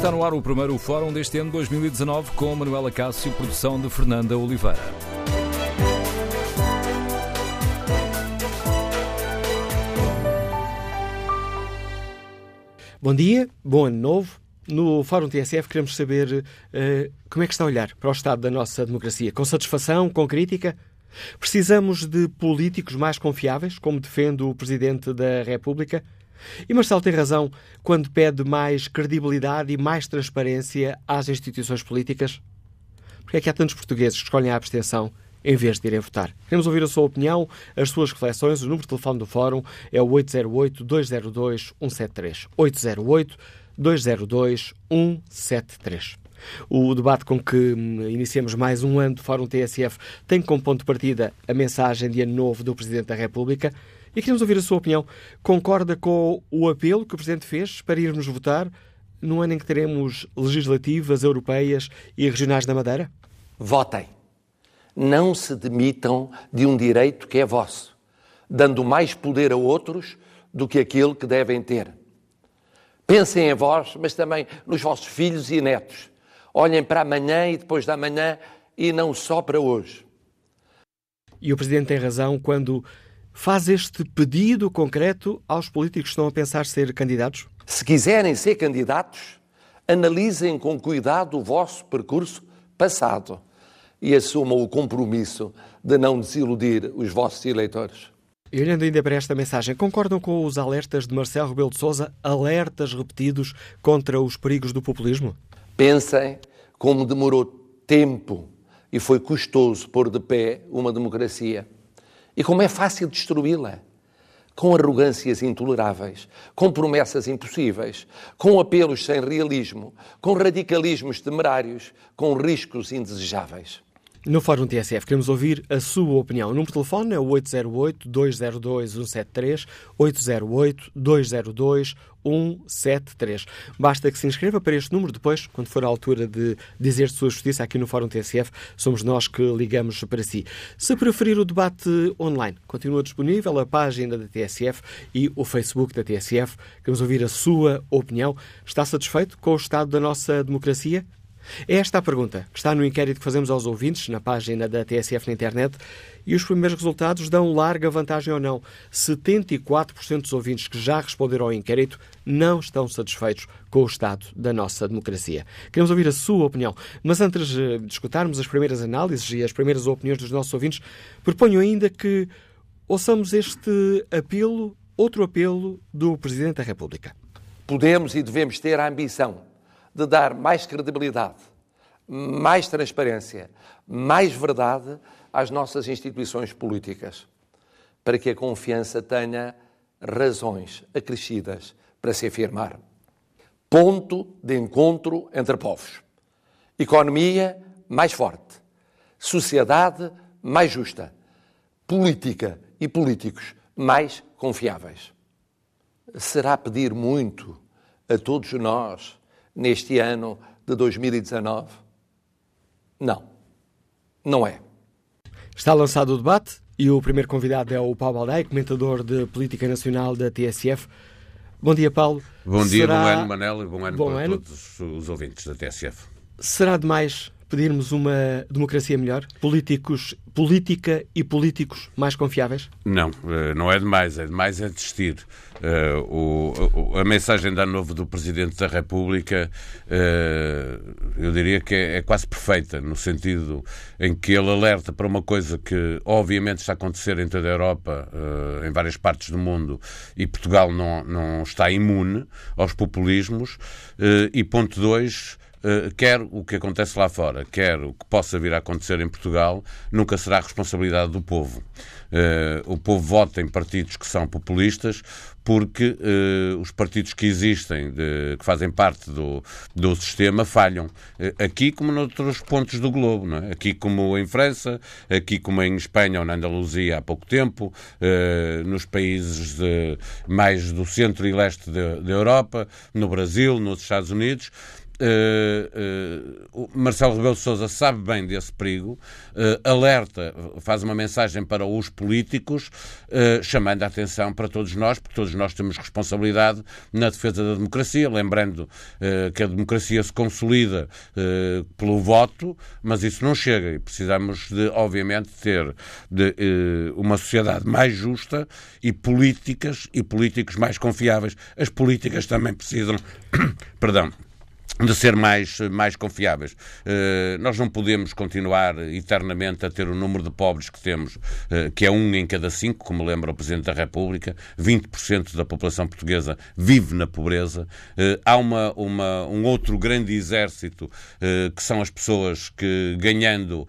Está no ar o primeiro fórum deste ano 2019 com Manuela Cássio, produção de Fernanda Oliveira. Bom dia, bom ano novo. No Fórum TSF queremos saber uh, como é que está a olhar para o estado da nossa democracia. Com satisfação, com crítica? Precisamos de políticos mais confiáveis, como defende o Presidente da República? E Marcelo tem razão quando pede mais credibilidade e mais transparência às instituições políticas? Porque é que há tantos portugueses que escolhem a abstenção em vez de irem votar? Queremos ouvir a sua opinião, as suas reflexões. O número de telefone do Fórum é o 808-202-173. 808-202-173. O debate com que hum, iniciamos mais um ano do Fórum TSF tem como ponto de partida a mensagem de ano novo do Presidente da República. E queremos ouvir a sua opinião. Concorda com o apelo que o Presidente fez para irmos votar no ano em que teremos legislativas, europeias e regionais da Madeira? Votem. Não se demitam de um direito que é vosso, dando mais poder a outros do que aquele que devem ter. Pensem em vós, mas também nos vossos filhos e netos. Olhem para amanhã e depois da manhã e não só para hoje. E o Presidente tem razão quando faz este pedido concreto aos políticos que estão a pensar ser candidatos? Se quiserem ser candidatos, analisem com cuidado o vosso percurso passado e assumam o compromisso de não desiludir os vossos eleitores. E olhando ainda para esta mensagem, concordam com os alertas de Marcelo Rebelo de Sousa, alertas repetidos contra os perigos do populismo? Pensem como demorou tempo e foi custoso pôr de pé uma democracia. E como é fácil destruí-la. Com arrogâncias intoleráveis, com promessas impossíveis, com apelos sem realismo, com radicalismos temerários, com riscos indesejáveis. No Fórum TSF queremos ouvir a sua opinião. O número de telefone é o 808-202-173, 808-202-173. Basta que se inscreva para este número depois, quando for a altura de dizer sua justiça aqui no Fórum TSF, somos nós que ligamos para si. Se preferir o debate online, continua disponível a página da TSF e o Facebook da TSF. Queremos ouvir a sua opinião. Está satisfeito com o estado da nossa democracia? É esta a pergunta que está no inquérito que fazemos aos ouvintes na página da TSF na internet e os primeiros resultados dão larga vantagem ou não. 74% dos ouvintes que já responderam ao inquérito não estão satisfeitos com o estado da nossa democracia. Queremos ouvir a sua opinião, mas antes de escutarmos as primeiras análises e as primeiras opiniões dos nossos ouvintes, proponho ainda que ouçamos este apelo, outro apelo do Presidente da República. Podemos e devemos ter a ambição de dar mais credibilidade, mais transparência, mais verdade às nossas instituições políticas, para que a confiança tenha razões acrescidas para se afirmar. Ponto de encontro entre povos. Economia mais forte. Sociedade mais justa. Política e políticos mais confiáveis. Será pedir muito a todos nós neste ano de 2019? Não, não é. Está lançado o debate e o primeiro convidado é o Paulo Baldaia, comentador de Política Nacional da TSF. Bom dia, Paulo. Bom dia, Será... bom ano, Manel, e bom ano bom para ano. todos os ouvintes da TSF. Será demais pedirmos uma democracia melhor? Políticos, política e políticos mais confiáveis? Não, eh, não é demais, é demais é desistir. Uh, o, a mensagem da novo do Presidente da República, uh, eu diria que é, é, quase perfeita, no sentido em que ele alerta para uma coisa que obviamente está a acontecer em toda a Europa, uh, em várias partes do mundo, e Portugal não, não está imune aos populismos. e ponto 2, Uh, quer o que acontece lá fora, quer o que possa vir a acontecer em Portugal, nunca será responsabilidade do povo. Uh, o povo vota em partidos que são populistas porque uh, os partidos que existem, de, que fazem parte do, do sistema, falham. aqui como noutros pontos do globo, é? aqui como em França, aqui como em Espanha ou na Andaluzia há pouco tempo, nos países de, mais do centro e leste da Europa, no Brasil, nos Estados Unidos uh, Marcelo Rebelo de Sousa sabe bem desse perigo, alerta, faz uma mensagem para os políticos, chamando a atenção para todos nós, porque todos nós temos responsabilidade na defesa da democracia, lembrando que a democracia se consolida pelo voto, mas isso não chega e precisamos de, obviamente, ter de, uma sociedade mais justa e políticas e políticos mais confiáveis. As políticas também precisam, perdão, de ser mais, mais confiáveis. Uh, nós não podemos continuar eternamente a ter o número de pobres que temos, uh, que é um em cada cinco, como lembra o Presidente da República, 20% da população portuguesa vive na pobreza. Uh, há uma, uma, um outro grande exército, que são as pessoas que, ganhando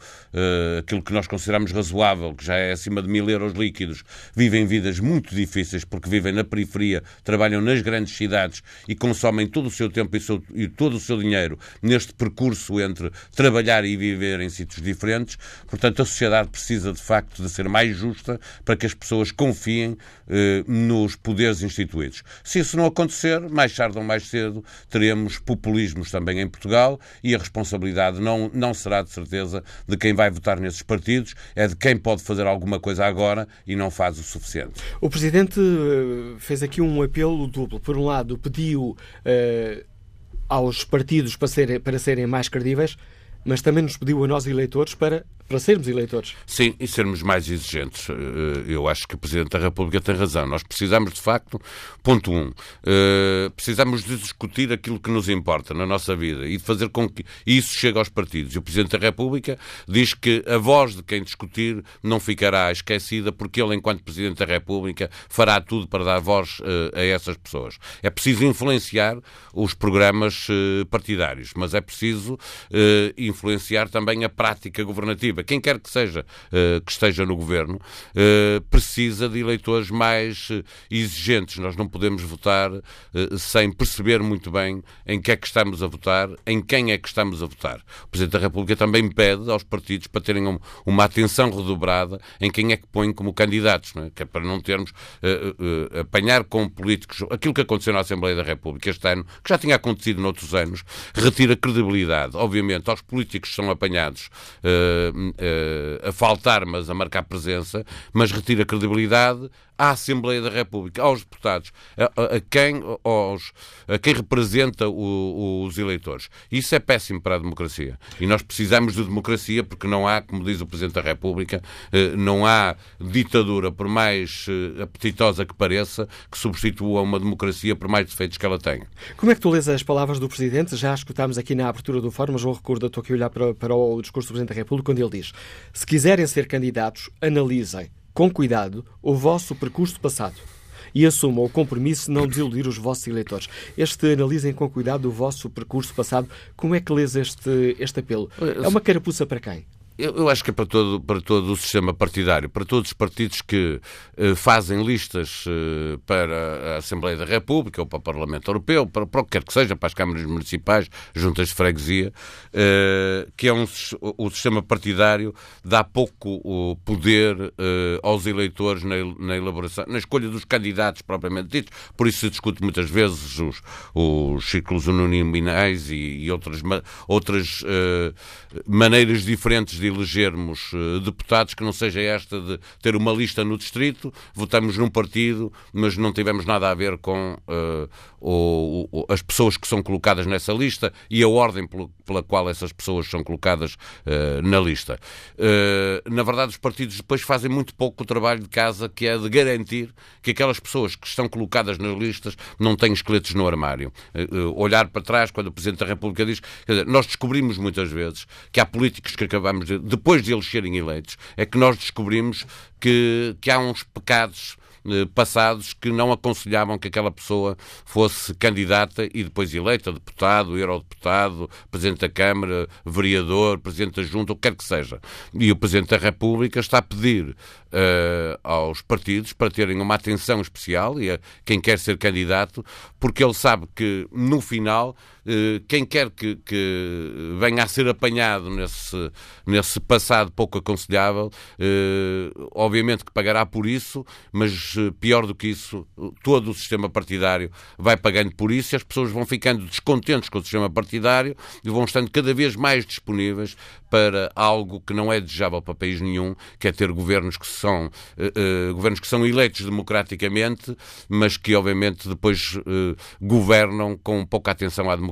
aquilo que nós consideramos razoável, que já é acima de mil euros líquidos, vivem vidas muito difíceis, porque vivem na periferia, trabalham nas grandes cidades e consomem todo o seu tempo e, seu, e todo o seu dinheiro neste percurso entre trabalhar e viver em sítios diferentes. Portanto, a sociedade precisa de facto de ser mais justa para que as pessoas confiem eh, nos poderes instituídos. Se isso não acontecer, mais tarde ou mais cedo, teremos populismos também em Portugal e a responsabilidade não, não será de certeza de quem vai votar nesses partidos, é de quem pode fazer alguma coisa agora e não faz o suficiente. O Presidente eh, fez aqui um apelo duplo. Por um lado, pediu uh, aos partidos para, ser, para serem mais credíveis, mas também nos pediu a nós eleitores para para sermos eleitores. Sim, e sermos mais exigentes. Eh, eu acho que o Presidente da República tem razão. Nós precisamos, de facto, ponto um, eh, precisamos de discutir aquilo que nos importa na nossa vida e de fazer com que isso chegue aos partidos. E o Presidente da República diz que a voz de quem discutir não ficará esquecida porque ele, enquanto Presidente da República, fará tudo para dar voz eh, a essas pessoas. É preciso influenciar os programas partidários, mas é preciso influenciar também a prática governativa quem quer que seja uh, que esteja no governo, uh, precisa de eleitores mais uh, exigentes. Nós não podemos votar sem perceber muito bem em que é que estamos a votar, em quem é que estamos a votar. O Presidente da República também pede aos partidos para terem um, uma atenção redobrada em quem é que põe como candidatos, não é? que é para não termos apanhar com políticos aquilo que aconteceu na Assembleia da República este ano, que já tinha acontecido noutros anos, retira credibilidade, obviamente, aos políticos que são apanhados uh, a faltar, mas a marcar presença, mas retira credibilidade à Assembleia da República, aos deputados, a, a quem, aos, a quem representa o, os eleitores. Isso é péssimo para a democracia. E nós precisamos de democracia porque não há, como diz o Presidente da República, eh, não há ditadura, por mais eh, apetitosa que pareça, que substitua uma democracia por mais defeitos que ela tenha. Como é que tu lês as palavras do Presidente? Já escutámos aqui na abertura do fórum, mas João Recorda, estou aqui a olhar para, para o discurso do Presidente da República, quando ele diz: se quiserem ser candidatos, analisem com cuidado o vosso percurso passado e assumam o compromisso de não desiludir os vossos eleitores. Este analisem com cuidado o vosso percurso passado. Como é que lês este, este apelo? É uma carapuça para quem? Eu, eu, acho que é para todo, para todo o sistema partidário, para todos os partidos que eh, fazem listas eh, para a Assembleia da República ou para o Parlamento Europeu, para, para o que quer que seja, para as câmaras municipais, juntas de freguesia, eh, que é um, o sistema partidário dá pouco poder eh, aos eleitores na, na, elaboração, na escolha dos candidatos propriamente ditos. Por isso se discute muitas vezes os, os círculos uninominais e, e outras, outras eh, maneiras diferentes de elegermos uh, deputados que não seja esta de ter uma lista no distrito, votamos num partido, mas não tivemos nada a ver com uh, o, o, as pessoas que são colocadas nessa lista e a ordem pela qual essas pessoas são colocadas uh, na lista. na verdade, os partidos depois fazem muito pouco o trabalho de casa, que é de garantir que aquelas pessoas que estão colocadas nas listas não têm esqueletos no armário. olhar para trás, quando o Presidente da República diz, dizer, nós descobrimos muitas vezes que há políticos que acabamos de depois de eles serem eleitos, é que nós descobrimos que, que há uns pecados eh, passados que não aconselhavam que aquela pessoa fosse candidata e depois eleita deputado, eurodeputado, Presidente da Câmara, vereador, Presidente da Junta, o que quer que seja. E o Presidente da República está a pedir uh, aos partidos para terem uma atenção especial e a quem quer ser candidato, porque ele sabe que no final quem quer que, que, venha a ser apanhado nesse, nesse passado pouco aconselhável, eh, obviamente que pagará por isso, mas eh, pior do que isso, todo o sistema partidário vai pagando por isso e as pessoas vão ficando descontentes com o sistema partidário e vão estando cada vez mais disponíveis para algo que não é desejável para país nenhum, que é ter governos que são governos que são eleitos democraticamente, mas que obviamente depois governam com pouca atenção à democracia.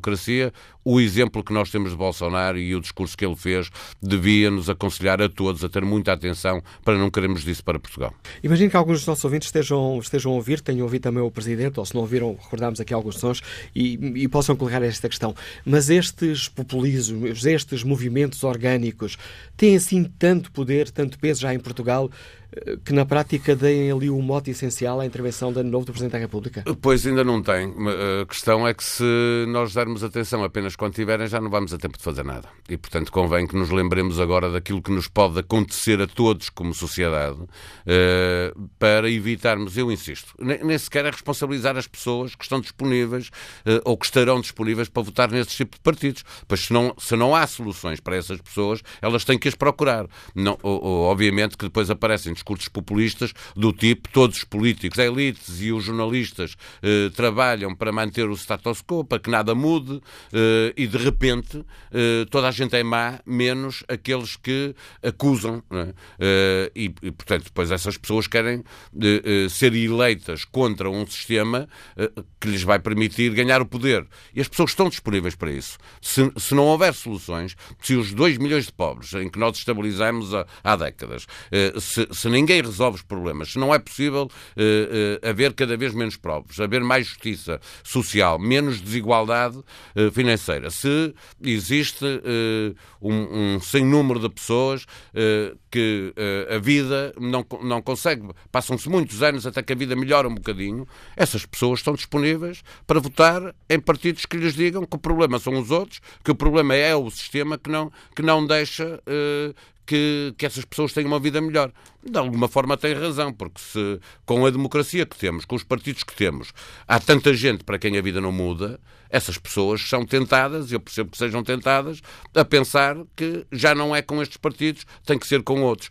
O exemplo que nós temos de Bolsonaro e o discurso que ele fez devia nos aconselhar a todos a ter muita atenção para não queremos disso para Portugal. Imagino que alguns dos nossos ouvintes estejam, estejam a ouvir, tenham ouvido também o Presidente, ou se não ouviram, recordámos aqui alguns sons, e, e possam colocar esta questão. Mas estes populismos, estes movimentos orgânicos, têm assim tanto poder, tanto peso já em Portugal, que na prática deem ali o mote essencial à intervenção de novo do Presidente da República? Pois ainda não tem. A questão é que se nós dermos atenção apenas quando tiverem, já não vamos a tempo de fazer nada. E, portanto, convém que nos lembremos agora daquilo que nos pode acontecer a todos como sociedade eh, para evitarmos, eu insisto, nem sequer é responsabilizar as pessoas que estão disponíveis eh, ou que estarão disponíveis para votar nesse tipo de partidos. Pois se não, se não há soluções para essas pessoas, elas têm que as procurar. Não, obviamente que depois aparecem discursos populistas do tipo todos os políticos, elites e os jornalistas eh, trabalham para manter o status quo, para que nada mude eh, e de repente eh, toda a gente é má, menos aqueles que acusam. É? Eh, e, e, portanto, depois essas pessoas querem eh, eh, ser eleitas contra um sistema que lhes vai permitir ganhar o poder. E as pessoas estão disponíveis para isso. Se, se não houver soluções, se os 2 milhões de pobres em que nós estabilizamos há, há décadas, se, se ninguém resolve os problemas, se não é possível uh, uh, haver cada vez menos pobres, haver mais justiça social, menos desigualdade uh, financeira, se existe um, um sem número de pessoas que a vida não, não consegue, passam-se muitos anos até que a vida melhora um bocadinho, essas pessoas estão disponíveis para votar em partidos que lhes digam que o problema são os outros, que o problema é o sistema que não, que não deixa que, que essas pessoas tenham uma vida melhor. De alguma forma tem razão, porque se com a democracia que temos, com os partidos que temos, há tanta gente para quem a vida não muda, essas pessoas são tentadas, eu percebo que sejam tentadas, a pensar que já não é com estes partidos, tem que ser com outros.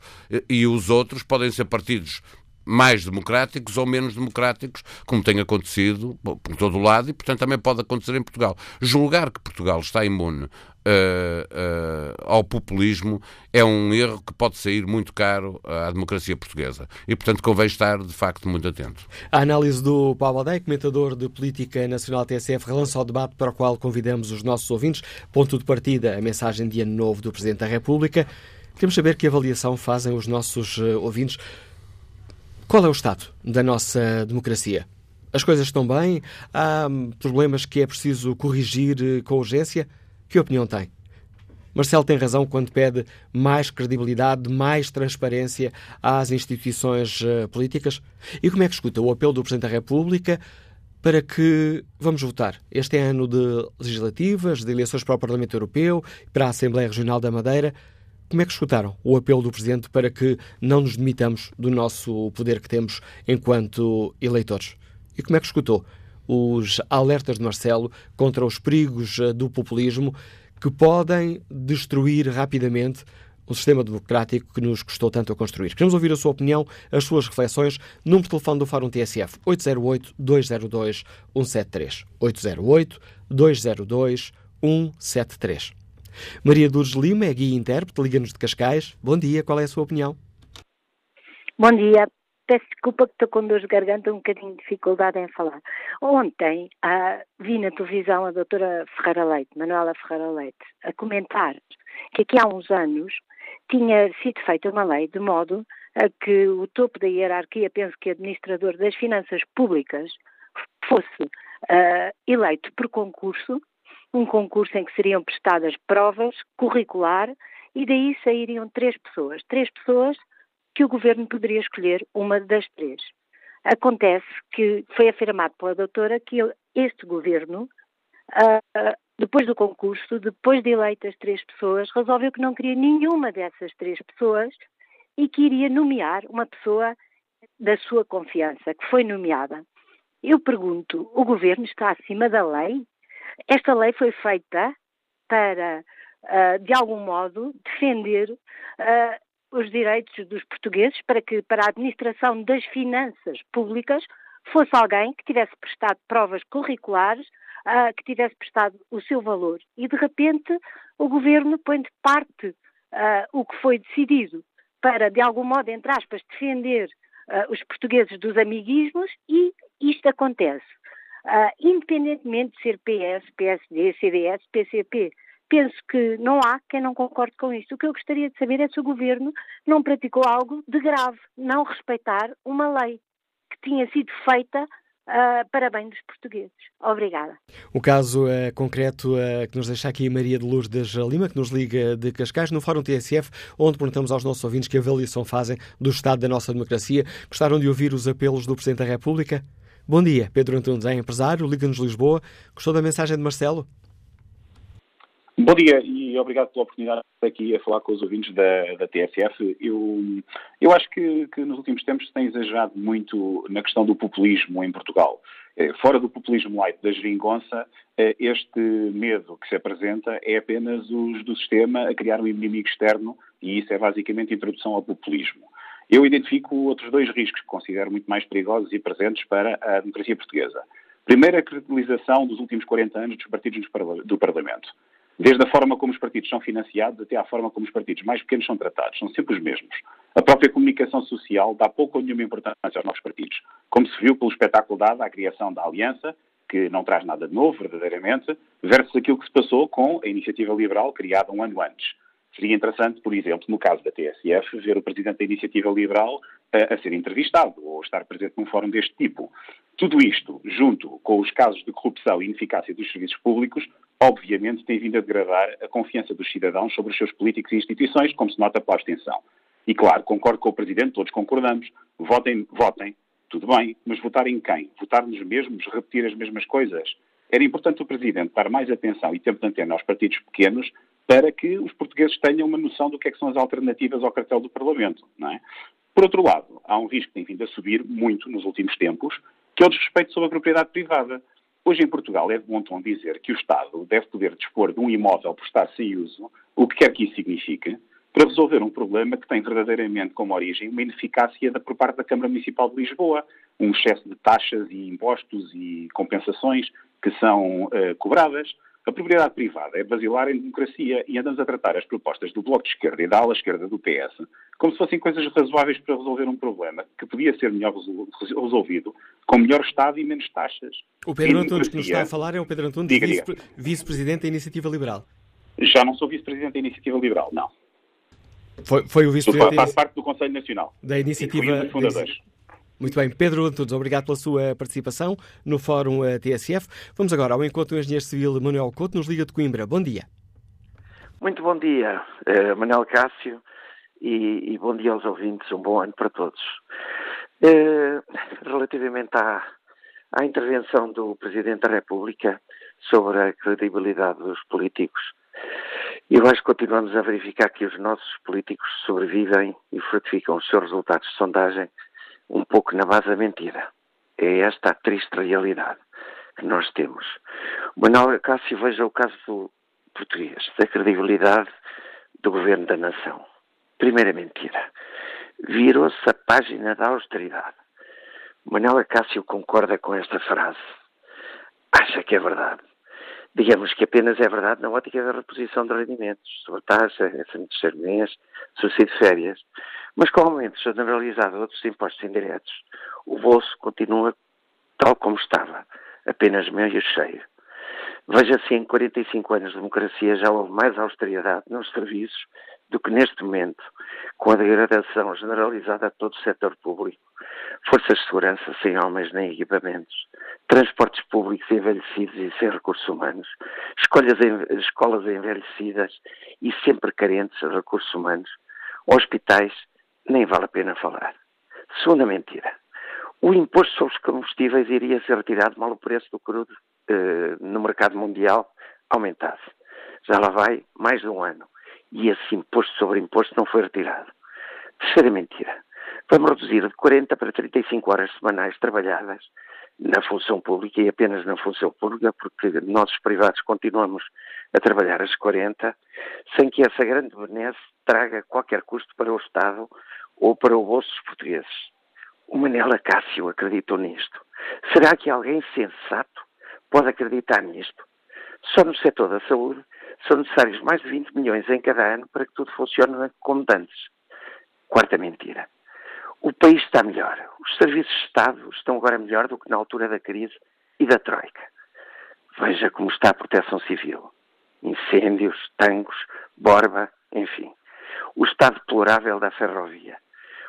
E os outros podem ser partidos mais democráticos ou menos democráticos, como tem acontecido por todo o lado e, portanto, também pode acontecer em Portugal. Julgar que Portugal está imune Uh, ao populismo é um erro que pode sair muito caro à democracia portuguesa. E, portanto, convém estar, de facto, muito atento. A análise do Paulo Aldeia, comentador de Política Nacional TSF, relança o debate para o qual convidamos os nossos ouvintes. Ponto de partida, a mensagem de ano novo do Presidente da República. Queremos saber que avaliação fazem os nossos ouvintes. Qual é o estado da nossa democracia? As coisas estão bem? Há hum, problemas que é preciso corrigir com urgência? Que opinião tem? Marcelo tem razão quando pede mais credibilidade, mais transparência às instituições uh, políticas? E como é que escuta o apelo do Presidente da República para que vamos votar? Este é ano de legislativas, de eleições para o Parlamento Europeu, para a Assembleia Regional da Madeira. Como é que escutaram o apelo do Presidente para que não nos demitamos do nosso poder que temos enquanto eleitores? E como é que escutou os alertas de Marcelo contra os perigos eh, do populismo que podem destruir rapidamente o sistema democrático que nos custou tanto a construir. Queremos ouvir a sua opinião, as suas reflexões. Número de telefone do Fórum TSF, 808-202-173. 808-202-173. Maria Dures Lima é guia intérprete, Liga-nos de Cascais. Bom dia, qual é a sua opinião? Bom dia. Peço desculpa que estou com dor de garganta, um bocadinho de dificuldade em falar. Ontem ah, vi na televisão a doutora Ferreira Leite, Manuela Ferreira Leite, a comentar que aqui há uns anos tinha sido feita uma lei de modo a que o topo da hierarquia, penso que administrador das finanças públicas, fosse eleito por concurso, um concurso em que seriam prestadas provas curricular e daí sairiam três pessoas. Três pessoas que o governo poderia escolher uma das três. Acontece que foi afirmado pela doutora que este governo, uh, depois do concurso, depois de eleitas três pessoas, resolveu que não queria nenhuma dessas três pessoas e que iria nomear uma pessoa da sua confiança, que foi nomeada. Eu pergunto, o governo está acima da lei? Esta lei foi feita para, uh, de algum modo, defender uh, os direitos dos portugueses para que, para a administração das finanças públicas, fosse alguém que tivesse prestado provas curriculares, uh, que tivesse prestado o seu valor. E, de repente, o governo põe de parte o que foi decidido para, de algum modo, entre aspas, defender os portugueses dos amiguismos e isto acontece. independentemente de ser PS, PSD, CDS, PCP, penso que não há quem não concorde com isto. O que eu gostaria de saber é se o governo não praticou algo de grave, não respeitar uma lei que tinha sido feita uh, para bem dos portugueses. Obrigada. O caso uh, concreto uh, que nos deixa aqui Maria de Lourdes Lima, que nos liga de Cascais, no Fórum TSF, onde perguntamos aos nossos ouvintes que avaliação fazem do estado da nossa democracia. Gostaram de ouvir os apelos do Presidente da República? Bom dia, Pedro Antunes é empresário, Liga-nos Lisboa. Gostou da mensagem de Marcelo? Bom dia e obrigado pela oportunidade de estar aqui a falar com os ouvintes da, da TSF. Eu, eu acho que, que, nos últimos tempos se tem exagerado muito na questão do populismo em Portugal. Eh, fora do populismo light da geringonça, eh, este medo que se apresenta é apenas os do sistema a criar um inimigo externo e isso é basicamente introdução ao populismo. Eu identifico outros dois riscos que considero muito mais perigosos e presentes para a democracia portuguesa. Primeiro, a credibilização dos últimos 40 anos dos partidos do Parlamento. Desde a forma como os partidos são financiados até à forma como os partidos mais pequenos são tratados. São sempre os mesmos. A própria comunicação social dá pouco ou nenhuma importância aos novos partidos. Como se viu pelo espetáculo dado à criação da Aliança, que não traz nada de novo, verdadeiramente, versus aquilo que se passou com a Iniciativa Liberal, criada um ano antes. Seria interessante, por exemplo, no caso da TSF, ver o Presidente da Iniciativa Liberal a, a ser entrevistado ou estar presente num fórum deste tipo. Tudo isto, junto com os casos de corrupção e ineficácia dos serviços públicos, obviamente tem vindo a degradar a confiança dos cidadãos sobre os seus políticos e instituições, como se nota pela abstenção. E claro, concordo com o Presidente, todos concordamos, votem, votem, tudo bem, mas votar em quem? Votar nos mesmos, repetir as mesmas coisas? Era importante o Presidente dar mais atenção e tempo de antena aos partidos pequenos para que os portugueses tenham uma noção do que, é que são as alternativas ao cartel do Parlamento. Não é? Por outro lado, há um risco que tem vindo a subir muito nos últimos tempos, que é o desrespeito sobre a propriedade privada. Hoje em Portugal é de bom tom dizer que o Estado deve poder dispor de um imóvel por estar sem uso, o que quer que isso signifique, para resolver um problema que tem verdadeiramente como origem uma ineficácia da, por parte da Câmara Municipal de Lisboa, um excesso de taxas e impostos e compensações que são uh, cobradas. A propriedade privada é basilar em democracia e andamos a tratar as propostas do Bloco de Esquerda e da ala esquerda do PS como se fossem coisas razoáveis para resolver um problema que podia ser melhor resolvido com melhor Estado e menos taxas. O Pedro Antunes que nos está a falar é o Pedro Antunes, vice-presidente da Iniciativa Liberal. Já não sou vice-presidente da Iniciativa Liberal, não. Foi, foi o vice-presidente. Faço parte do Conselho Nacional. Da Iniciativa. Um fundadores. Muito bem, Pedro Antunes, obrigado pela sua participação no Fórum eh, TSF. Vamos agora ao encontro do Engenheiro Civil Manuel Couto, nos Liga de Coimbra. Bom dia. Muito bom dia, uh, Manuel Cássio e, e, bom dia aos ouvintes, um bom ano para todos. Uh, relativamente à, à intervenção do Presidente da República sobre a credibilidade dos políticos, eu acho que continuamos a verificar que os nossos políticos sobrevivem e fortificam os seus resultados de sondagem um pouco na base da mentira. É esta a triste realidade que nós temos. Manuel Cássio veja o caso do português, da credibilidade do governo da nação. Primeira mentira. Virou-se a página da austeridade. Manuel Acácio concorda com esta frase. Acha que é verdade. Digamos que apenas é verdade na ótica da reposição de rendimentos, sobre taxa, essa terceiro mês, subsídio de férias. Mas com o aumento generalizado de outros impostos indiretos, o bolso continua tal como estava, apenas meio cheio. Veja-se, em 45 anos de democracia já houve mais austeridade nos serviços do que neste momento, com a degradação generalizada de todo o setor público, forças de segurança sem homens nem equipamentos, transportes públicos envelhecidos e sem recursos humanos, escolhas, escolas envelhecidas e sempre carentes de recursos humanos, hospitais, nem vale a pena falar. Segunda mentira. O imposto sobre os combustíveis iria ser retirado mal o preço do crudo eh, no mercado mundial aumentasse. Já lá vai mais de um ano e esse imposto sobre imposto não foi retirado. Terceira mentira. Vamos reduzir de 40 para 35 horas semanais trabalhadas na função pública e apenas na função pública, porque nós privados continuamos a trabalhar às 40, sem que essa grande benesse traga qualquer custo para o Estado ou para o bolso dos portugueses. O Manela Cássio acreditou nisto. Será que alguém sensato pode acreditar nisto? Só no setor da saúde são necessários mais de 20 milhões em cada ano para que tudo funcione como antes. Quarta mentira. O país está melhor. Os serviços de Estado estão agora melhor do que na altura da crise e da Troika. Veja como está a proteção civil. Incêndios, tangos, borba, enfim. O estado deplorável da ferrovia.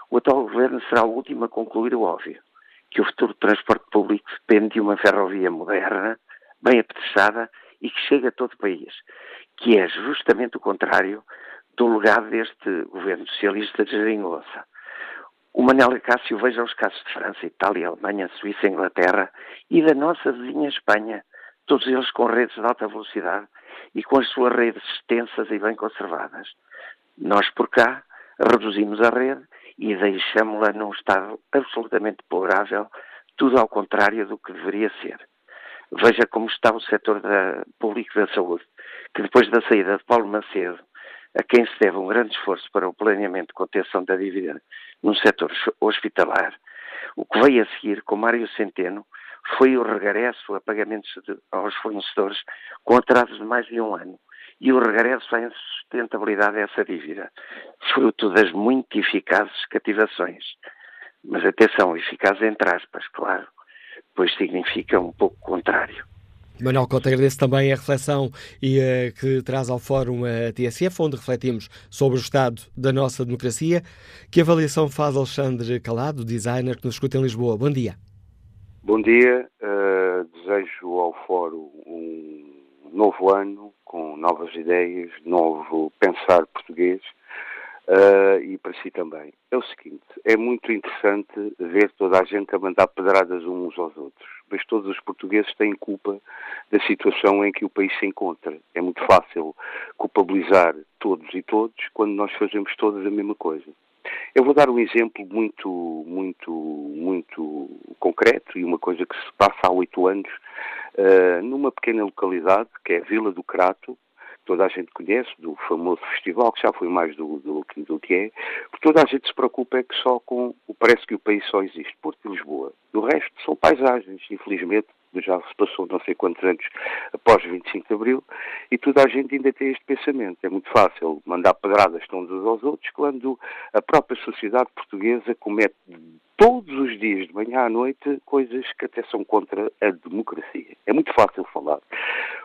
O atual governo será o último a concluir o óbvio, que o futuro transporte público depende de uma ferrovia moderna, bem apetrechada e que chegue a todo o país, que é justamente o contrário do legado deste governo socialista de Geringonça. O Manel Cássio veja os casos de França, Itália, Alemanha, Suíça, Inglaterra e da nossa vizinha Espanha, todos eles com redes de alta velocidade e com as suas redes extensas e bem conservadas. Nós por cá reduzimos a rede e deixamos-la num estado absolutamente deplorável, tudo ao contrário do que deveria ser. Veja como está o setor da, público da saúde, que depois da saída de Paulo Macedo, a quem se deve um grande esforço para o planeamento de contenção da dívida no setor hospitalar. O que veio a seguir com Mário Centeno foi o regresso a pagamentos de, aos fornecedores com atrasos de mais de um ano e o regresso à insustentabilidade dessa dívida, fruto das muito eficazes cativações. Mas atenção, eficaz entre aspas, claro, pois significa um pouco o contrário. Manuel Couto, agradeço também a reflexão e, uh, que traz ao Fórum a TSF, onde refletimos sobre o estado da nossa democracia. Que avaliação faz Alexandre Calado, designer que nos escuta em Lisboa? Bom dia. Bom dia. Uh, desejo ao Fórum um novo ano, com novas ideias, novo pensar português uh, e para si também. É o seguinte, é muito interessante ver toda a gente a mandar pedradas uns aos outros, mas todos os portugueses têm culpa da situação em que o país se encontra. É muito fácil culpabilizar todos e todos quando nós fazemos todos a mesma coisa. Eu vou dar um exemplo muito, muito, muito concreto e uma coisa que se passa há oito anos uh, numa pequena localidade que é Vila do Crato, toda a gente conhece, do famoso festival, que já foi mais do, do, do que é, porque toda a gente se preocupa é que só com, parece que o país só existe, Porto e Lisboa. O resto são paisagens, infelizmente, já se passou não sei quantos anos após 25 de Abril, e toda a gente ainda tem este pensamento. É muito fácil mandar pedradas uns aos outros quando a própria sociedade portuguesa comete todos os dias, de manhã à noite, coisas que até são contra a democracia. É muito fácil falar.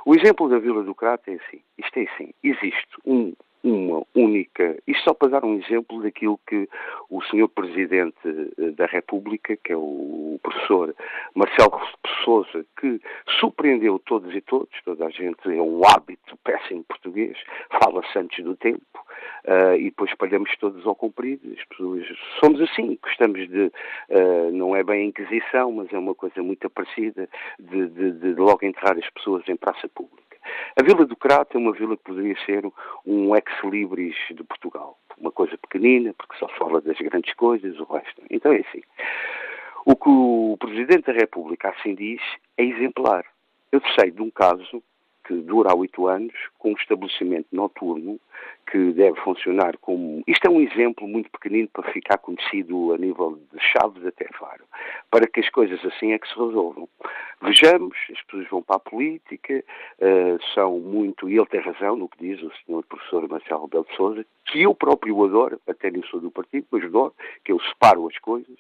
O exemplo da Vila do Crato é assim. Isto é assim. Existe um uma única. Isto só para dar um exemplo daquilo que o Sr. Presidente eh, da República, que é o professor Marcelo Souza, que surpreendeu todos e todos, toda a gente é um hábito péssimo português, fala-se antes do tempo, uh, e depois espalhamos todos ao comprido. As pessoas somos assim, gostamos de. Uh, não é bem a Inquisição, mas é uma coisa muito parecida de, de, de logo enterrar as pessoas em praça pública. A Vila do Crato é uma vila que poderia ser um ex-libris de Portugal. Uma coisa pequenina, porque só fala das grandes coisas, o resto. Então é assim. O que o Presidente da República assim diz é exemplar. Eu sei de um caso que dura há oito anos, com um estabelecimento noturno que deve funcionar como. Isto é um exemplo muito pequenino para ficar conhecido a nível de Chaves até Faro, para que as coisas assim é que se resolvam. Vejamos, as pessoas vão para a política, uh, são muito, e ele tem razão no que diz o senhor professor Marcelo Rebelo de Souza, que eu próprio adoro, até nem sou do partido, mas adoro, que eu separo as coisas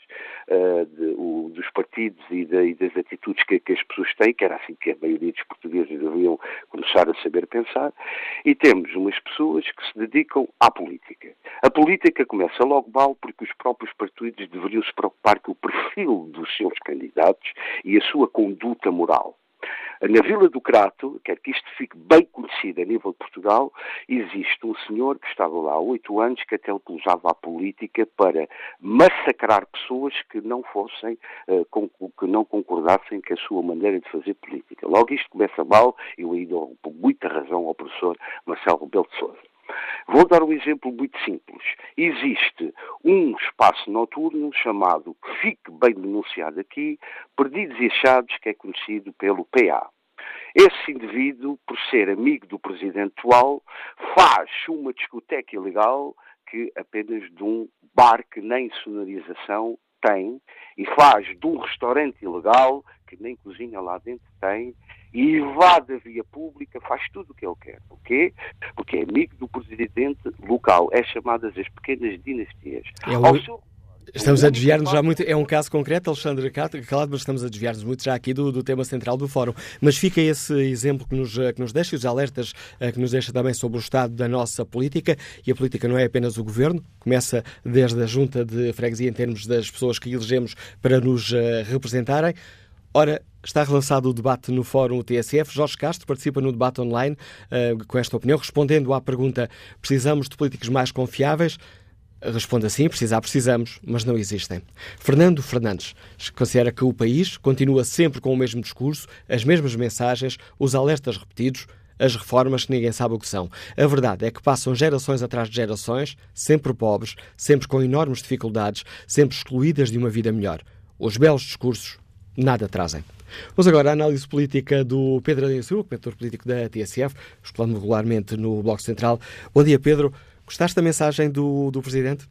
uh, de, o, dos partidos e, de, e das atitudes que, que, as pessoas têm, que era assim que a maioria dos portugueses deveriam começar a saber pensar, e temos umas pessoas que se dedicam à política. A política começa logo mal porque os próprios partidos deveriam se preocupar com o perfil dos seus candidatos e a sua conduta moral. Na Vila do Crato, quer que isto fique bem conhecido a nível de Portugal, existe um senhor que estava lá há oito anos que até utilizava a política para massacrar pessoas que não fossem, com, que não concordassem com a sua maneira de fazer política. Logo isto começa mal, eu aí dou muita razão ao professor Marcelo Rebelo de Sousa. Vou dar um exemplo muito simples. Existe um espaço noturno chamado Fique Bem Denunciado Aqui, Perdidos e Achados, que é conhecido pelo PA. Esse indivíduo, por ser amigo do presidente atual, faz uma discoteca ilegal que apenas de um bar que nem sonorização tem e faz de um restaurante ilegal que nem cozinha lá dentro tem e invade a via pública, faz tudo o que ele quer. Porquê? Porque é amigo do presidente local. É chamadas as pequenas dinastias. É o... seu... Estamos a desviar-nos já muito. É um caso concreto, Alexandre Calado, mas estamos a desviar-nos muito já aqui do, do, tema central do Fórum. Mas fica esse exemplo que nos, que nos deixa e os alertas eh, que nos deixa também sobre o estado da nossa política. E a política não é apenas o governo, começa desde a junta de freguesia em termos das pessoas que elegemos para nos uh, representarem. Ora, está relançado o debate no Fórum TSF. Jorge Castro participa no debate online uh, com esta opinião, respondendo à pergunta: precisamos de políticos mais confiáveis? Responde assim: precisar, precisamos, mas não existem. Fernando Fernandes considera que o país continua sempre com o mesmo discurso, as mesmas mensagens, os alertas repetidos, as reformas que ninguém sabe o que são. A verdade é que passam gerações atrás de gerações, sempre pobres, sempre com enormes dificuldades, sempre excluídas de uma vida melhor. Os belos discursos nada trazem. Vamos agora à análise política do Pedro Adensur, comentador político da TSF, exclamo regularmente no Bloco Central. Bom dia, Pedro. Gostaste da mensagem do, do Presidente?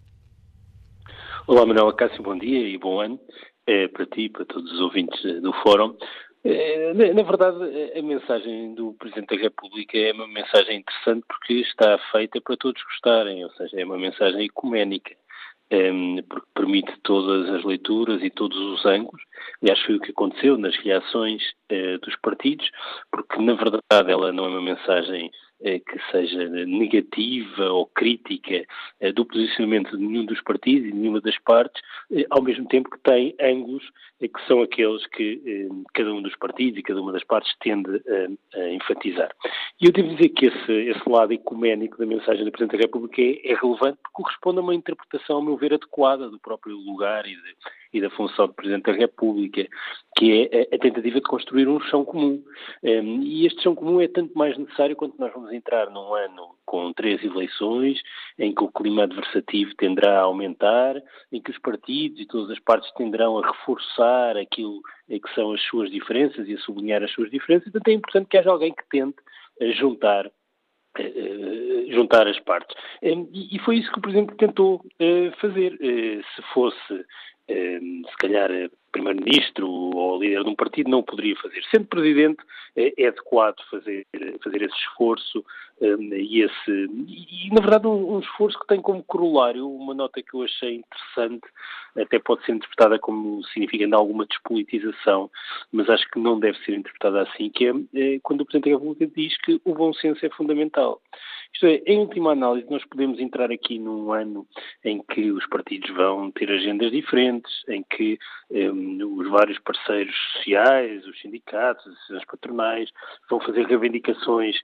Olá, Manuel Acácio, bom dia e bom ano é, para ti e para todos os ouvintes do Fórum. É, na, na, verdade, a mensagem do Presidente da República é uma mensagem interessante porque está feita para todos gostarem, ou seja, é uma mensagem ecuménica porque permite todas as leituras e todos os ângulos. Aliás, foi o que aconteceu nas reações eh, dos partidos, porque na verdade ela não é uma mensagem que seja negativa ou crítica eh, do posicionamento de nenhum dos partidos e de nenhuma das partes, ao mesmo tempo que tem ângulos que são aqueles que cada um dos partidos e cada uma das partes tende a enfatizar. E eu devo dizer que esse, esse lado ecuménico da mensagem do Presidente da República é, é relevante porque corresponde a uma interpretação, ao meu ver, adequada do próprio lugar e, de, e da função do Presidente da República, que é a, tentativa de construir um chão comum. Um, e este chão comum é tanto mais necessário quanto nós vamos entrar num ano com três eleições, em que o clima adversativo tenderá a aumentar, em que os partidos e todas as partes tenderão a reforçar aquilo que são as suas diferenças e a sublinhar as suas diferenças. Portanto, é importante que haja alguém que tente juntar eh, juntar as partes. E foi isso que o Presidente tentou eh, fazer. Eh, se fosse, se calhar, primeiro-ministro ou líder de um partido não poderia fazer. Sendo presidente, é, é adequado fazer, fazer esse esforço um, e esse e, na verdade um, um, esforço que tem como corolário uma nota que eu achei interessante, até pode ser interpretada como significando alguma despolitização, mas acho que não deve ser interpretada assim, que é, é quando o Presidente da República diz que o bom senso é fundamental. Isto é, em última análise, nós podemos entrar aqui num ano em que os partidos vão ter agendas diferentes, em que um, os vários parceiros sociais, os sindicatos, as patronais, vão fazer reivindicações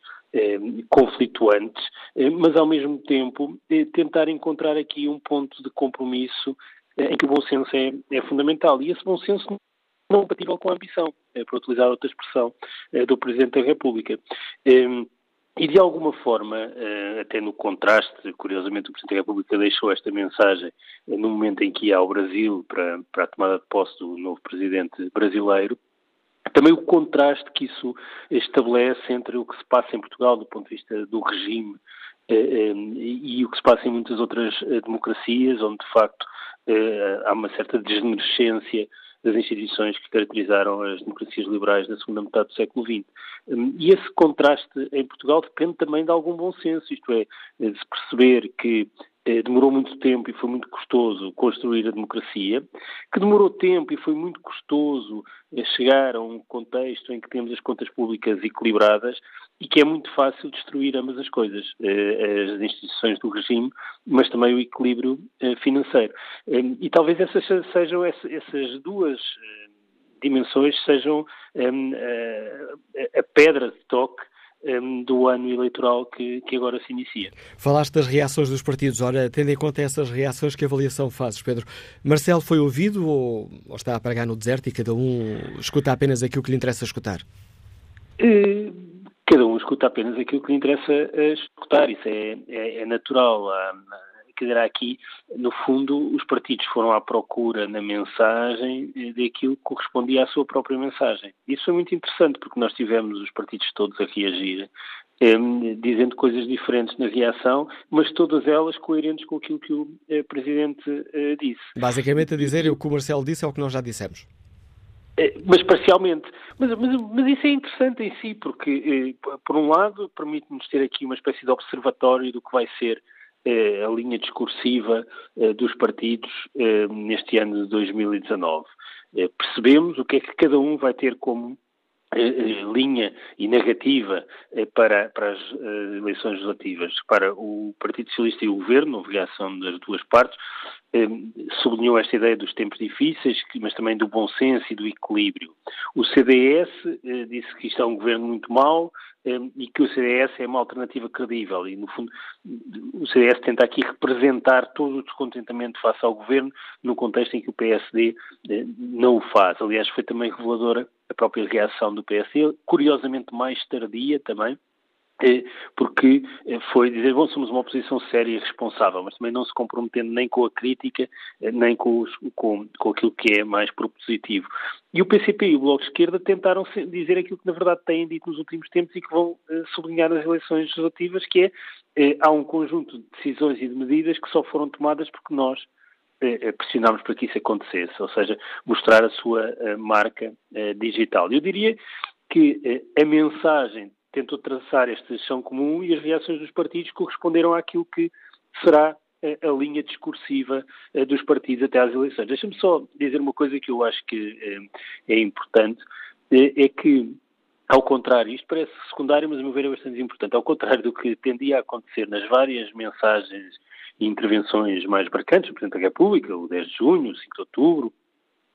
conflituantes, um, mas ao mesmo tempo eh, tentar encontrar aqui um ponto de compromisso eh, em que o bom senso é, é fundamental. E esse bom senso não é compatível com a ambição, é, para utilizar outra expressão do Presidente da República. Um, e de alguma forma, eh, até no contraste, curiosamente o Presidente da República deixou esta mensagem eh, no momento em que ia ao Brasil para, para a tomada de posse do novo Presidente brasileiro, também o contraste que isso estabelece entre o que se passa em Portugal do ponto de vista do regime eh, e o que se passa em muitas outras democracias, onde de facto há uma certa desmerecência das instituições que caracterizaram as democracias liberais na segunda metade do século XX. Hum, e esse contraste em Portugal depende também de algum bom senso, isto é, de se perceber que eh, demorou muito tempo e foi muito custoso construir a democracia, que demorou tempo e foi muito custoso eh, chegar a um contexto em que temos as contas públicas equilibradas e que é muito fácil destruir ambas as coisas, eh, as instituições do regime, mas também o equilíbrio financeiro. E talvez essas sejam essas duas dimensões sejam a pedra de toque um, do ano eleitoral que, que, agora se inicia. Falaste das reações dos partidos. Ora, tendo em conta essas reações, que avaliação fazes, Pedro? Marcelo foi ouvido ou, ou está a pregar no deserto e cada um escuta apenas aquilo que lhe interessa escutar? Uh, cada um escuta apenas aquilo que lhe interessa escutar. Isso é, é, é natural. Quer dizer, aqui, no fundo, os partidos foram à procura na mensagem daquilo que correspondia à sua própria mensagem. Isso foi muito interessante, porque nós tivemos os partidos todos a reagir, eh, dizendo coisas diferentes na reação, mas todas elas coerentes com aquilo que o eh, Presidente eh, disse. Basicamente a dizer o que o Marcelo disse é o que nós já dissemos. É, mas parcialmente. Mas, mas, mas, isso é interessante em si, porque, por um lado, permite-nos ter aqui uma espécie de observatório do que vai ser eh, a linha discursiva eh, dos partidos eh, neste ano de 2019. Percebemos o que é que cada um vai ter como linha e narrativa para, para as eleições legislativas. Para o Partido Socialista e o Governo, houve reação das duas partes, sublinhou esta ideia dos tempos difíceis, mas também do bom senso e do equilíbrio. O CDS disse que isto é um governo muito mau, e que o CDS é uma alternativa credível e, no fundo, o CDS tenta aqui representar todo o descontentamento face ao governo no contexto em que o PSD eh, não o faz. Aliás, foi também reveladora a própria reação do PSD, curiosamente mais tardia também, porque é, foi dizer, bom, somos uma oposição séria e responsável, mas também não se comprometendo nem com a crítica, é, nem com, os, com, com aquilo que é mais propositivo. E o PCP e o Bloco de Esquerda tentaram dizer aquilo que na verdade têm dito nos últimos tempos e que vão sublinhar nas eleições legislativas, que é, há um conjunto de decisões e de medidas que só foram tomadas porque nós pressionámos para que isso acontecesse, ou seja, mostrar a sua marca digital. Eu diria que a mensagem tentou traçar esta gestão comum e as reações dos partidos corresponderam àquilo que será a, a linha discursiva eh, dos partidos até às eleições. Deixa-me só dizer uma coisa que eu acho que é, é importante, é, é, que, ao contrário, isto parece secundário, mas a meu ver é bastante importante, ao contrário do que tendia a acontecer nas várias mensagens e intervenções mais marcantes, o Presidente da República, o 10 de junho, o 5 de outubro,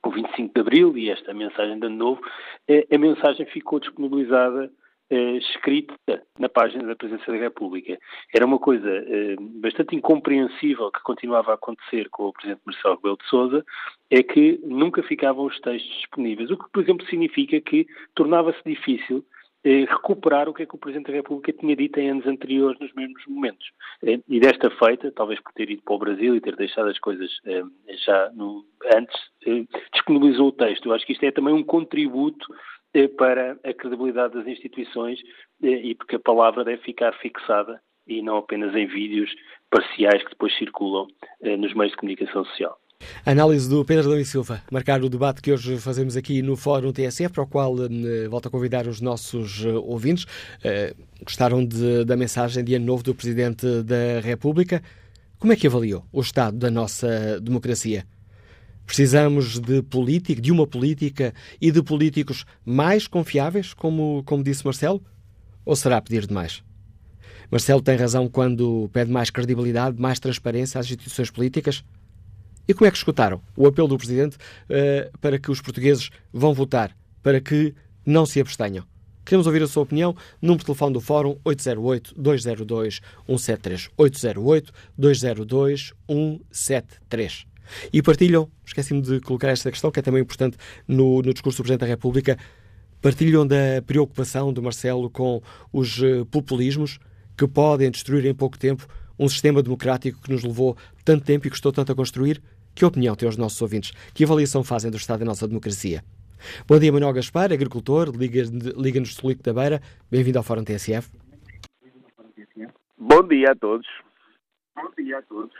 o 25 de abril e esta mensagem de ano novo, eh, a mensagem ficou disponibilizada eh, escrita na página da Presidência da República. Era uma coisa eh, bastante incompreensível que continuava a acontecer com o Presidente Marcelo Rebelo de Sousa, é que nunca ficavam os textos disponíveis, o que, por exemplo, significa que tornava-se difícil eh, recuperar o que é que o Presidente da República tinha dito em anos anteriores nos mesmos momentos. Eh, e desta feita, talvez por ter ido para o Brasil e ter deixado as coisas eh, já no, antes, disponibilizou o texto. Eu acho que isto é também um contributo para a credibilidade das instituições eh, e porque a palavra deve ficar fixada e não apenas em vídeos parciais que depois circulam eh, nos meios de comunicação social. Análise do Pedro Adão e Silva, marcar o debate que hoje fazemos aqui no Fórum TSF, para o qual volto a convidar os nossos ouvintes. Gostaram de, da mensagem de ano novo do Presidente da República? Como é que avaliou o estado da nossa democracia? Precisamos de política, de uma política e de políticos mais confiáveis, como, como disse Marcelo? Ou será pedir demais? Marcelo tem razão quando pede mais credibilidade, mais transparência às instituições políticas? E como é que escutaram o apelo do Presidente uh, para que os portugueses vão votar, para que não se abstenham? Queremos ouvir a sua opinião. Número de telefone do Fórum 808-202-173. 808-202-173. E partilham, esqueci-me de colocar esta questão, que é também importante no, no discurso do Presidente da República, partilham da preocupação do Marcelo com os eh, populismos que podem destruir em pouco tempo um sistema democrático que nos levou tanto tempo e custou tanto a construir? Que opinião têm os nossos ouvintes? Que avaliação fazem do estado da nossa democracia? Bom dia, Manuel Gaspar, agricultor, Liga-nos Solico da Beira. Bem-vindo ao Fórum TSF. Bom dia a todos. Bom dia a todos.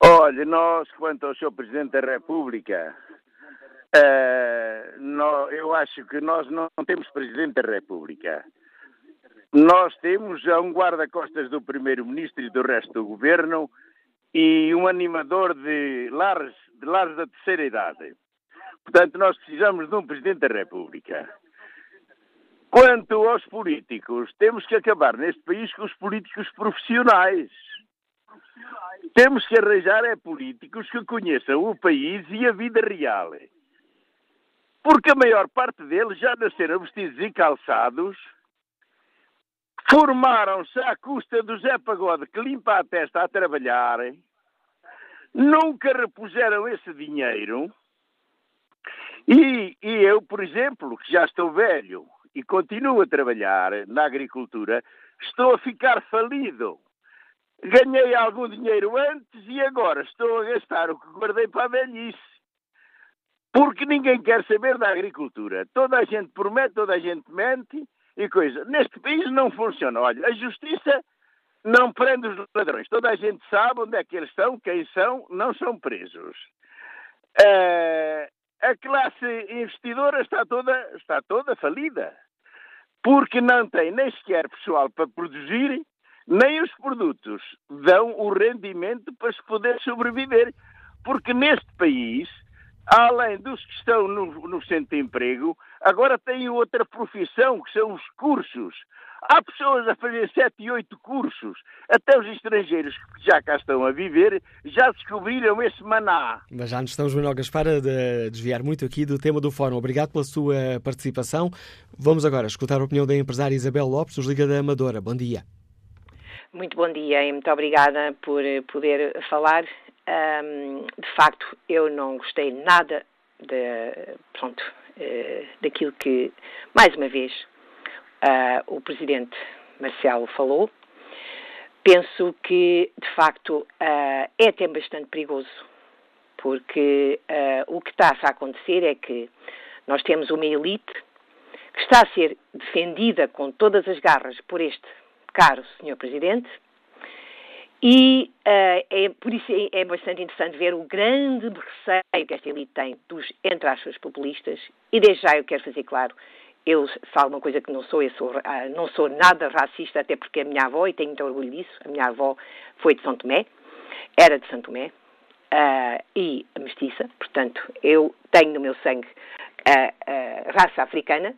Olha, nós, quanto ao Sr. Presidente da República, uh, nós, eu acho que nós não temos Presidente da República. Nós temos um guarda-costas do Primeiro-Ministro e do resto do Governo e um animador de lares, de lares da terceira idade. Portanto, nós precisamos de um Presidente da República. Quanto aos políticos, temos que acabar neste país com os políticos profissionais. Temos que arranjar é políticos que conheçam o país e a vida real. Porque a maior parte deles já nasceram vestidos e calçados, formaram-se à custa do Zé Pagode que limpa a testa a trabalhar, nunca repuseram esse dinheiro. E, e eu, por exemplo, que já estou velho e continuo a trabalhar na agricultura, estou a ficar falido. Ganhei algum dinheiro antes e agora estou a gastar o que guardei para a velhice. Porque ninguém quer saber da agricultura. Toda a gente promete, toda a gente mente e coisa. Neste país não funciona. Olha, a justiça não prende os ladrões. Toda a gente sabe onde é que eles estão, quem são, não são presos. Uh, a classe investidora está toda, está toda falida. Porque não tem nem sequer pessoal para produzir, nem os produtos dão o rendimento para se poder sobreviver. Porque neste país além dos que estão no, no centro de emprego, agora têm outra profissão, que são os cursos. Há pessoas a fazer sete e oito cursos. Até os estrangeiros que já cá estão a viver já descobriram esse maná. Mas já nos estamos, Manuel Gaspar, a desviar muito aqui do tema do fórum. Obrigado pela sua participação. Vamos agora escutar a opinião da empresária Isabel Lopes, dos Liga da Amadora. Bom dia. Muito bom dia e muito obrigada por poder falar um, de facto, eu não gostei nada de, pronto, uh, daquilo que, mais uma vez, uh, o Presidente Marcelo falou. Penso que, de facto, uh, é até bastante perigoso, porque o que está a acontecer é que nós temos uma elite que está a ser defendida com todas as garras por este caro Sr. Presidente, e uh, é, por isso é, é, bastante interessante ver o grande receio que esta elite tem dos, entre aspas, populistas. E desde já eu quero fazer claro, eu falo uma coisa que não sou, eu sou, uh, não sou nada racista, até porque a minha avó, e tenho muito orgulho disso, a minha avó foi de São Tomé, era de São Tomé, uh, e mestiça, portanto, eu tenho no meu sangue a raça africana,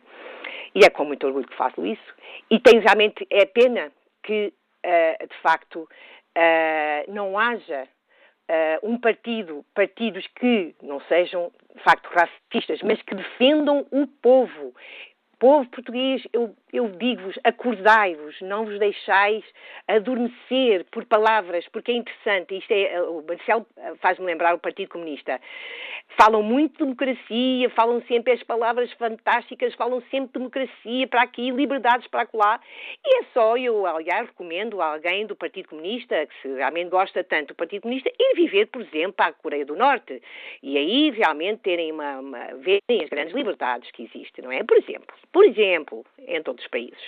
e é com muito orgulho que faço isso, e tenho realmente, é pena que, de facto, uh, não haja uh, um partido, partidos que não sejam, de facto, racistas, mas que defendam o povo. Povo português, eu, eu digo-vos, acordai-vos, não vos deixais adormecer por palavras, porque é interessante. Isto é, o Marcelo faz-me lembrar o Partido Comunista. Falam muito de democracia, falam sempre as palavras fantásticas, falam sempre de democracia para aqui, liberdades para lá. E é só, eu, aliás, recomendo a alguém do Partido Comunista, que se realmente gosta tanto do Partido Comunista, ir viver, por exemplo, à Coreia do Norte. E aí realmente terem uma, uma verem as grandes liberdades que existem, não é? Por exemplo, por exemplo, em todos os países.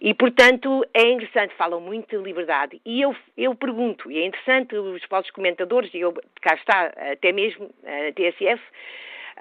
E, portanto, é interessante, falam muito de liberdade. E eu, eu pergunto, e é interessante os vossos comentadores, e eu, cá está, até mesmo a TSF,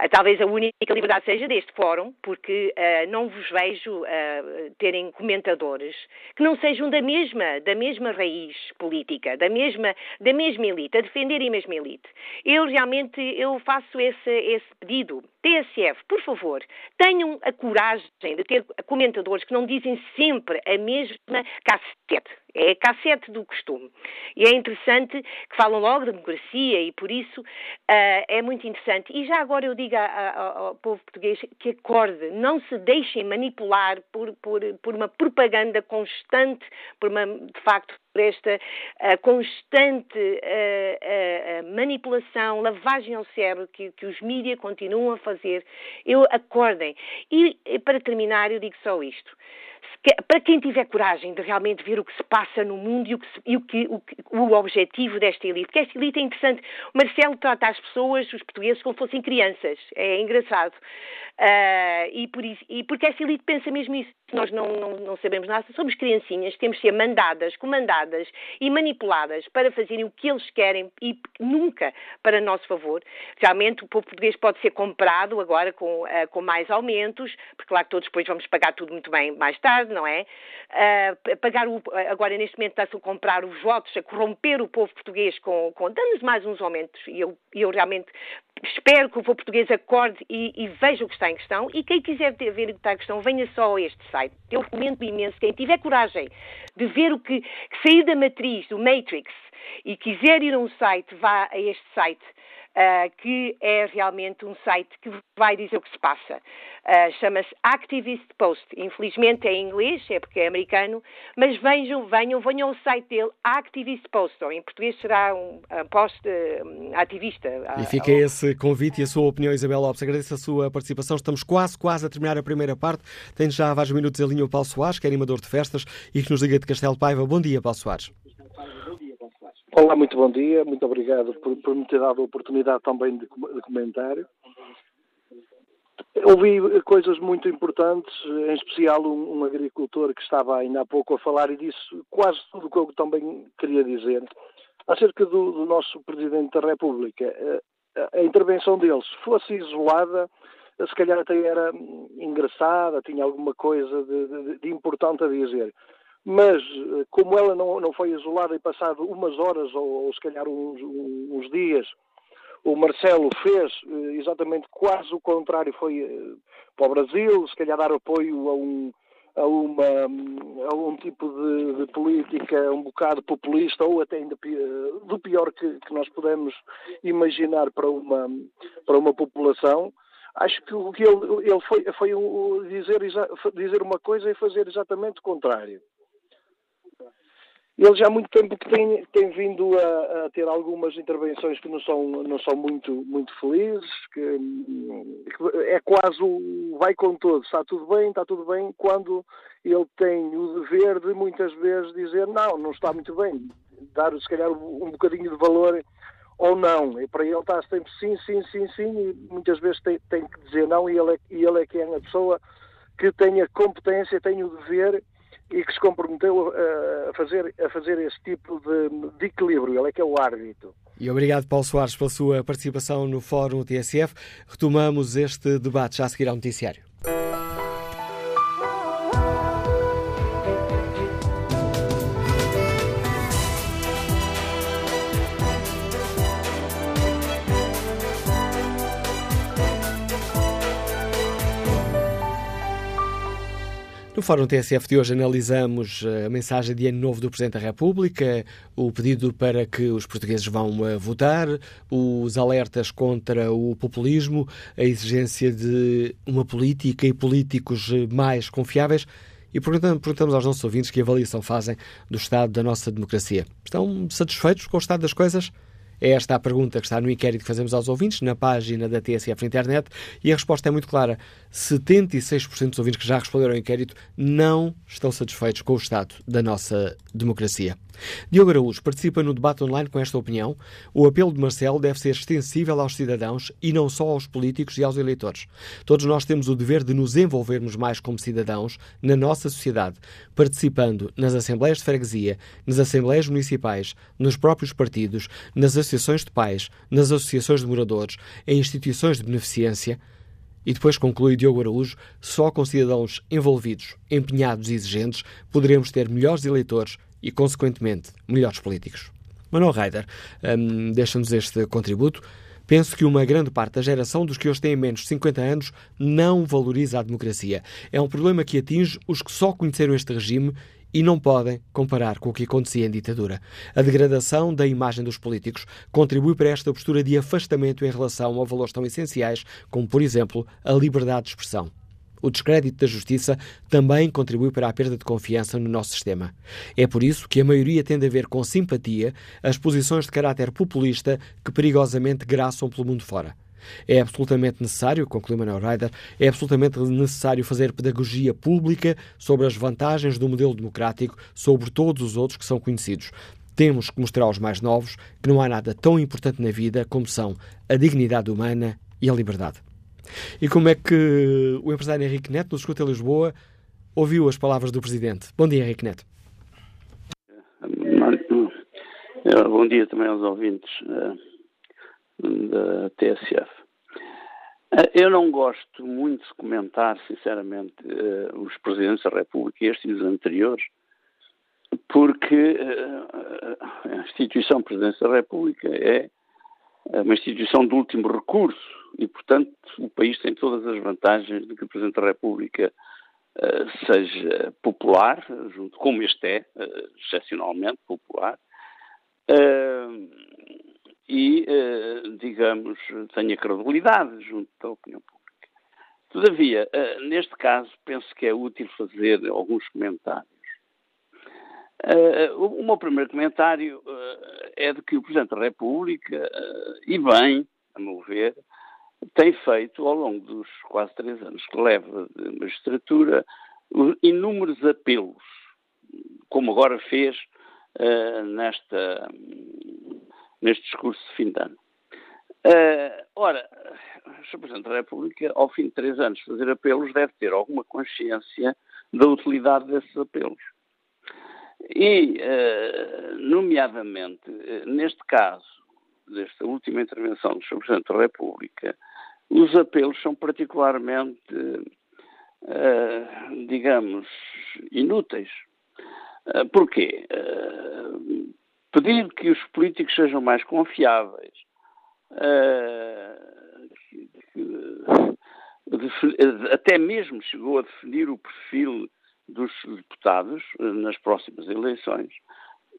ah, talvez a única liberdade seja deste fórum, porque uh, não vos vejo uh, terem comentadores que não sejam da mesma, da mesma raiz política, da mesma, da mesma elite, a defenderem a mesma elite. Eu realmente eu faço esse, esse pedido. TSF, por favor, tenham a coragem de ter comentadores que não dizem sempre a mesma cassete é a cassete do costume. E é interessante que falam logo de democracia e por isso uh, é muito interessante. E já agora eu digo a, a, ao povo português que acorde, não se deixem manipular por, por, por uma propaganda constante, por uma, de facto, por esta uh, constante uh, uh, manipulação, lavagem ao cérebro que, que os mídias continuam a fazer. Eu acordem. E para terminar, eu digo só isto para quem tiver coragem de realmente ver o que se passa no mundo e o, que se, e o, que, o, o, objetivo desta elite, porque esta elite é interessante. O Marcelo trata as pessoas, os portugueses, como fossem crianças. É engraçado. Uh, e, por isso, e porque esta elite pensa mesmo isso. Nós não, não, não, sabemos nada, somos criancinhas, temos de ser mandadas, comandadas e manipuladas para fazerem o que eles querem e nunca para nosso favor. Realmente o povo português pode ser comprado agora com, uh, com mais aumentos, porque claro que todos depois vamos pagar tudo muito bem mais tarde, não é? Uh, pagar o, agora neste momento está-se a comprar os votos, a corromper o povo português com, com dando-nos mais uns aumentos e eu, eu realmente espero que o povo português acorde e, e, veja o que está em questão. E quem quiser ver o que está em questão venha só a este site. Eu recomendo imenso, quem tiver coragem de ver o que, que sair da matriz, do Matrix, e quiser ir a um site, vá a este site uh, que é realmente um site que vai dizer o que se passa. Uh, Chama-se Activist Post. Infelizmente é em inglês, é porque é americano, mas vejam, venham, venham ao site dele, Activist Post, ou em português será um, um post uh, ativista. E fica esse convite e a sua opinião, Isabel Lopes. Agradeço a sua participação. Estamos quase, quase a terminar a primeira parte. Tem já vários minutos a linha o Paulo Soares, que é animador de festas e que nos liga de Castelo Paiva. Bom dia, Paulo Soares. Olá, muito bom dia. Muito obrigado por, por me ter dado a oportunidade também de, de comentário. Ouvi coisas muito importantes, em especial um, um, agricultor que estava ainda há pouco a falar e disse quase tudo o que eu também queria dizer. Acerca do, do nosso Presidente da República, a, a intervenção dele, se fosse isolada, se calhar até era engraçada, tinha alguma coisa de, de, de importante a dizer mas eh, como ela não, não foi isolada e passado umas horas ou, ou se calhar uns, uns, dias, o Marcelo fez eh, exatamente quase o contrário, foi eh, para o Brasil, se calhar dar apoio a um, a, uma, a um tipo de, de, política um bocado populista ou até ainda do pior que, que, nós podemos imaginar para uma, para uma população. Acho que o que ele, ele foi, foi dizer, dizer uma coisa e fazer exatamente o contrário. Ele já há muito tempo que tem, tem vindo a, a, ter algumas intervenções que não são, não são muito, muito felizes, que, que, é quase o vai com todo, está tudo bem, está tudo bem, quando ele tem o dever de muitas vezes dizer não, não está muito bem, dar se calhar um bocadinho de valor ou não. E para ele está sempre sim, sim, sim, sim, e muitas vezes tem, tem que dizer não, e ele, é, e ele é que é a pessoa que tem a competência, tem o dever e que se comprometeu a fazer, a fazer esse tipo de, de equilíbrio. Ele é que é o árbitro. E obrigado, Paulo Soares, pela sua participação no Fórum TSF. Retomamos este debate já a seguir ao noticiário. No Fórum TSF de hoje analisamos eh, a mensagem de Ano Novo do Presidente da República, o pedido para que os portugueses vão eh, votar, os alertas contra o populismo, a exigência de uma política e políticos eh, mais confiáveis. E perguntamos aos nossos ouvintes que avaliação fazem do estado da nossa democracia. Estão satisfeitos com o estado das coisas? É esta a pergunta que está no inquérito que fazemos aos ouvintes, na página da TSF na internet, e a resposta é muito clara. 76% dos ouvintes que já responderam ao inquérito não estão satisfeitos com o estado da nossa democracia. Diogo Araújo participa no debate online com esta opinião. O apelo de Marcelo deve ser extensível aos cidadãos e não só aos políticos e aos eleitores. Todos nós temos o dever de nos envolvermos mais como cidadãos na nossa sociedade, participando nas assembleias de freguesia, nas assembleias municipais, nos próprios partidos, nas associações de pais, nas associações de moradores, em instituições de beneficência. E depois conclui Diogo Araújo: só com cidadãos envolvidos, empenhados e exigentes poderemos ter melhores eleitores e, consequentemente, melhores políticos. Manuel Reider um, deixa-nos este contributo. Penso que uma grande parte da geração dos que hoje têm menos de 50 anos não valoriza a democracia. É um problema que atinge os que só conheceram este regime e não podem comparar com o que acontecia em ditadura. A degradação da imagem dos políticos contribui para esta postura de afastamento em relação a valores tão essenciais como, por exemplo, a liberdade de expressão. O descrédito da justiça também contribui para a perda de confiança no nosso sistema. É por isso que a maioria tende a ver com simpatia as posições de caráter populista que perigosamente graçam pelo mundo fora. É absolutamente necessário, conclui Manuel Ryder, é absolutamente necessário fazer pedagogia pública sobre as vantagens do modelo democrático sobre todos os outros que são conhecidos. Temos que mostrar aos mais novos que não há nada tão importante na vida como são a dignidade humana e a liberdade. E como é que o empresário Henrique Neto, no Escuta Lisboa, ouviu as palavras do Presidente? Bom dia, Henrique Neto. Bom dia também aos ouvintes uh, da TSF. Uh, eu não gosto muito de comentar, sinceramente, uh, os Presidentes da República, estes e os anteriores, porque a instituição Presidência da República é uma instituição de último recurso e, portanto, o país tem todas as vantagens de que o Presidente da República seja popular, junto, como este é, excepcionalmente popular, e, uh, digamos, tenha credibilidade junto da opinião pública. Todavia, uh, neste caso, penso que é útil fazer alguns comentários. Uh, o meu primeiro comentário é de que o Presidente da República, e bem, a meu ver, tem feito, ao longo dos quase três anos que leva de magistratura, inúmeros apelos, como agora fez nesta neste discurso de fim de ano. Uh, ora, o. Presidente da República, ao fim de três anos, fazer apelos, deve ter alguma consciência da utilidade desses apelos. E, uh, nomeadamente, uh, neste caso, desta última intervenção do Sr. Presidente da República, os apelos são particularmente, digamos, inúteis. Porquê? Pedir que os políticos sejam mais confiáveis, uh, até mesmo chegou a definir o perfil dos deputados uh, nas próximas eleições.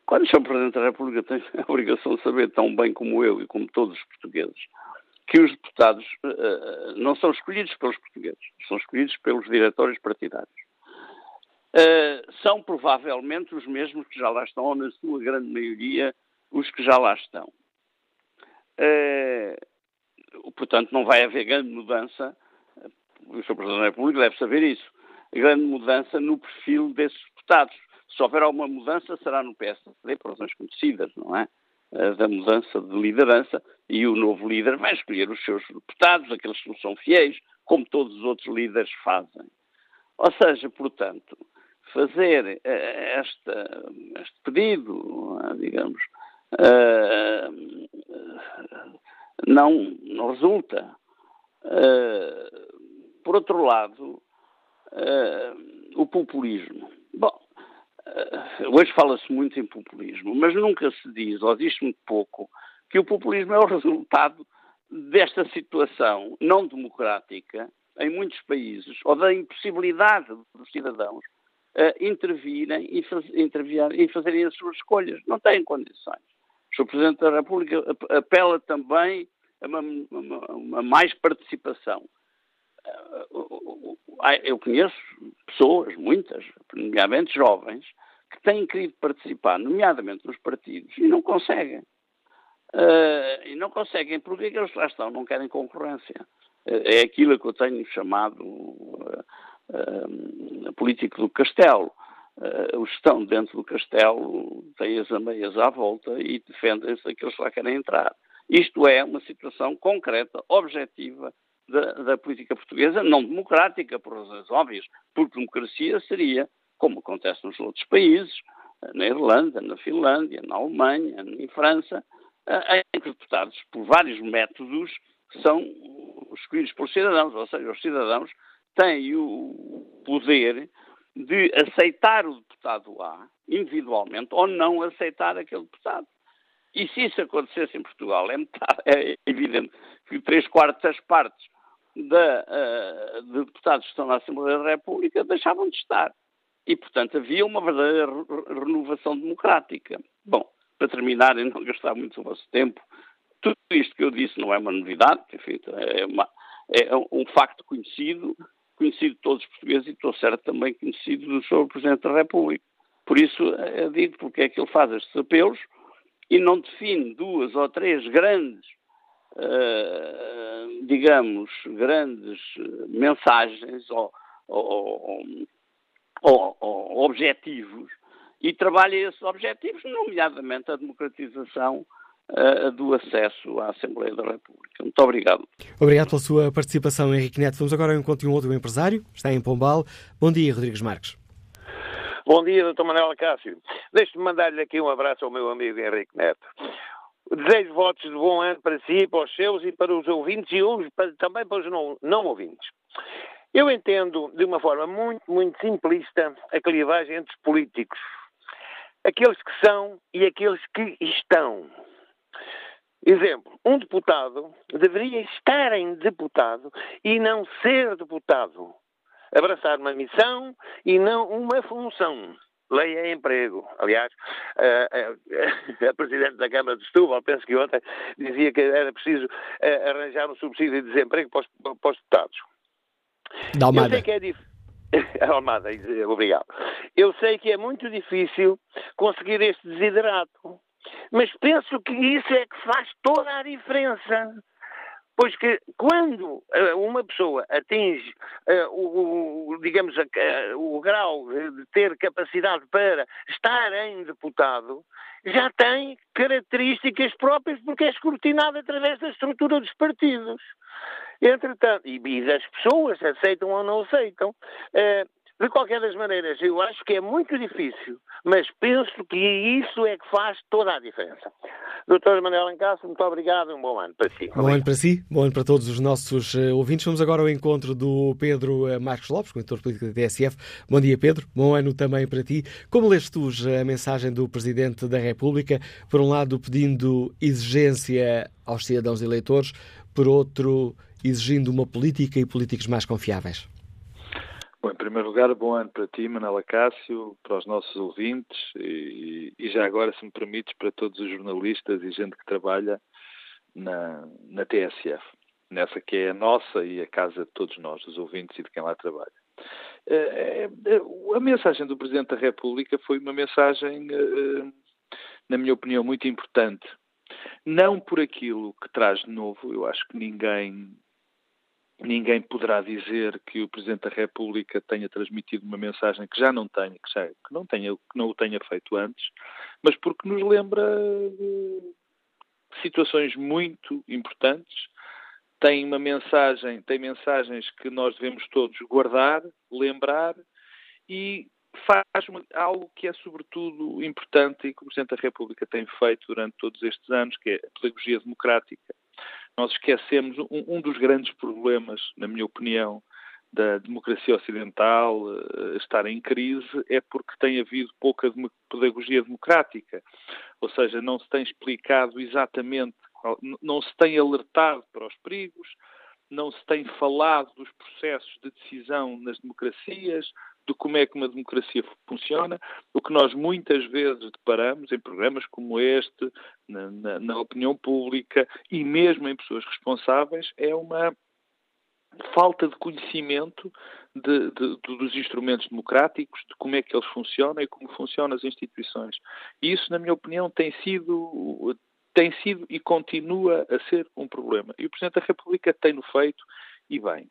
Quando o Sr. Presidente da República tem a obrigação de saber tão bem como eu e como todos os portugueses que os deputados uh, não são escolhidos pelos portugueses, são escolhidos pelos diretórios partidários. Uh, são provavelmente os mesmos que já lá estão, ou na sua grande maioria, os que já lá estão. Uh, portanto, não vai haver grande mudança, o Sr. Presidente da República deve saber isso, grande mudança no perfil desses deputados. Se houver alguma mudança, será no PSD, por razões conhecidas, não é? Uh, da mudança de liderança, e o novo líder vai escolher os seus deputados, aqueles que são fiéis, como todos os outros líderes fazem. Ou seja, portanto, fazer eh, esta, este pedido, digamos, eh, não, não resulta. Eh, por outro lado, o populismo. Bom, hoje fala-se muito em populismo, mas nunca se diz, ou diz muito pouco, que o populismo é o resultado desta situação não democrática em muitos países, ou da impossibilidade dos cidadãos uh, intervirem e, faz, e fazerem as suas escolhas. Não têm condições. O. Presidente da República apela também a uma, uma, uma mais participação. Uh, eu conheço pessoas, muitas, nomeadamente jovens, que têm querido participar, nomeadamente nos partidos, e não conseguem. Uh, e não conseguem porque é eles lá estão, não querem concorrência. Uh, é aquilo que eu tenho chamado uh, uh, político do castelo. Uh, os que estão dentro do castelo têm as ameias à volta e defendem-se daqueles que lá querem entrar. Isto é uma situação concreta, objetiva da, da, política portuguesa, não democrática, por razões óbvias, porque democracia seria, como acontece nos outros países, na Irlanda, na Finlândia, na Alemanha, em França, em que os deputados, por vários métodos, são escolhidos pelos cidadãos, ou seja, os cidadãos tem o poder de aceitar o deputado A individualmente ou não aceitar aquele deputado. E se isso acontecesse em Portugal, é, metade, é evidente que três quartas partes da, uh, de deputados que estão na Assembleia da República deixavam de estar. E, portanto, havia uma verdadeira renovação democrática. Bom, para terminar e não gastar muito o vosso tempo, tudo isto que eu disse não é uma novidade, enfim, é, uma, é um facto conhecido conhecido de todos os portugueses e estou certo também conhecido do Sr. Presidente da República. Por isso, eu digo porque é que ele faz estes apelos e não define duas ou três grandes, uh, digamos, grandes mensagens ou, ou, ou, ou objetivos e trabalha esses objetivos, nomeadamente a democratização uh, do acesso à Assembleia da República. Muito obrigado. Obrigado pela sua participação, Henrique Neto. Vamos agora ao encontro de um outro empresário, está em Pombal. Bom dia, Rodrigues Marques. Bom dia, Dr. Manuel Cássio. Deixe-me mandar-lhe aqui um abraço ao meu amigo Henrique Neto. Desejo votos de bom ano para si, para os seus e para os ouvintes e uns para, também para os não, não ouvintes. Eu entendo de uma forma muito, muito simplista a clivagem entre os políticos. Aqueles que são e aqueles que estão. Exemplo, um deputado deveria estar em deputado e não ser deputado. Abraçar uma missão e não uma função. lei é emprego. Aliás, a, a, a Presidente da Câmara de Setúbal, penso que ontem, dizia que era preciso arranjar um subsídio de desemprego para os, para os deputados. Da Almada. Eu sei que é difícil. Almada, obrigado. Eu sei que é muito difícil conseguir este desiderato, mas penso que isso é que faz toda a diferença. Pois que quando uh, uma pessoa atinge uh, o, digamos, uh, o grau de ter capacidade para estar em deputado, já tem características próprias porque é escrutinado através da estrutura dos partidos. Entretanto, e, e as pessoas aceitam ou não aceitam. De qualquer das maneiras, eu acho que é muito difícil, mas penso que isso é que faz toda a diferença. Doutor Manuel Ancasso, muito obrigado e um bom ano para si. Bom ano para si, bom ano para todos os nossos uh, ouvintes. Vamos agora ao encontro do Pedro uh, Marcos Lopes, coordenador político da TSF. Bom dia, Pedro. Bom ano também para ti. Como leste tu a mensagem do Presidente da República, por um lado pedindo exigência aos cidadãos eleitores, por outro exigindo uma política e políticos mais confiáveis? Bom, em primeiro lugar, bom ano para ti, Manela Cássio, para os nossos ouvintes e, e, já agora, se me permites, para todos os jornalistas e gente que trabalha na, na TSF, nessa que é a nossa e a casa de todos nós, os ouvintes e de quem lá trabalha. É, é, a mensagem do Presidente da República foi uma mensagem, na minha opinião, muito importante. Não por aquilo que traz de novo, eu acho que ninguém ninguém poderá dizer que o Presidente da República tenha transmitido uma mensagem que já não tenha, que, já, que não, tenha, que não o tenha feito antes, mas porque nos lembra situações muito importantes, tem uma mensagem, tem mensagens que nós devemos todos guardar, lembrar e faz algo que é sobretudo importante e que o Presidente da República tem feito durante todos estes anos, que é a pedagogia democrática nós esquecemos um, um dos grandes problemas, na minha opinião, da democracia ocidental uh, estar em crise é porque tem havido pouca pedagogia democrática. Ou seja, não se tem explicado exatamente, não se tem alertado para os perigos, não se tem falado dos processos de decisão nas democracias, de como é que uma democracia funciona, o que nós muitas vezes deparamos em programas como este, na, na, na opinião pública e mesmo em pessoas responsáveis, é uma falta de conhecimento de, de, de, dos instrumentos democráticos, de como é que eles funcionam e como funcionam as instituições. E isso, na minha opinião, tem sido, tem sido e continua a ser um problema. E o Presidente da República tem-no feito e bem.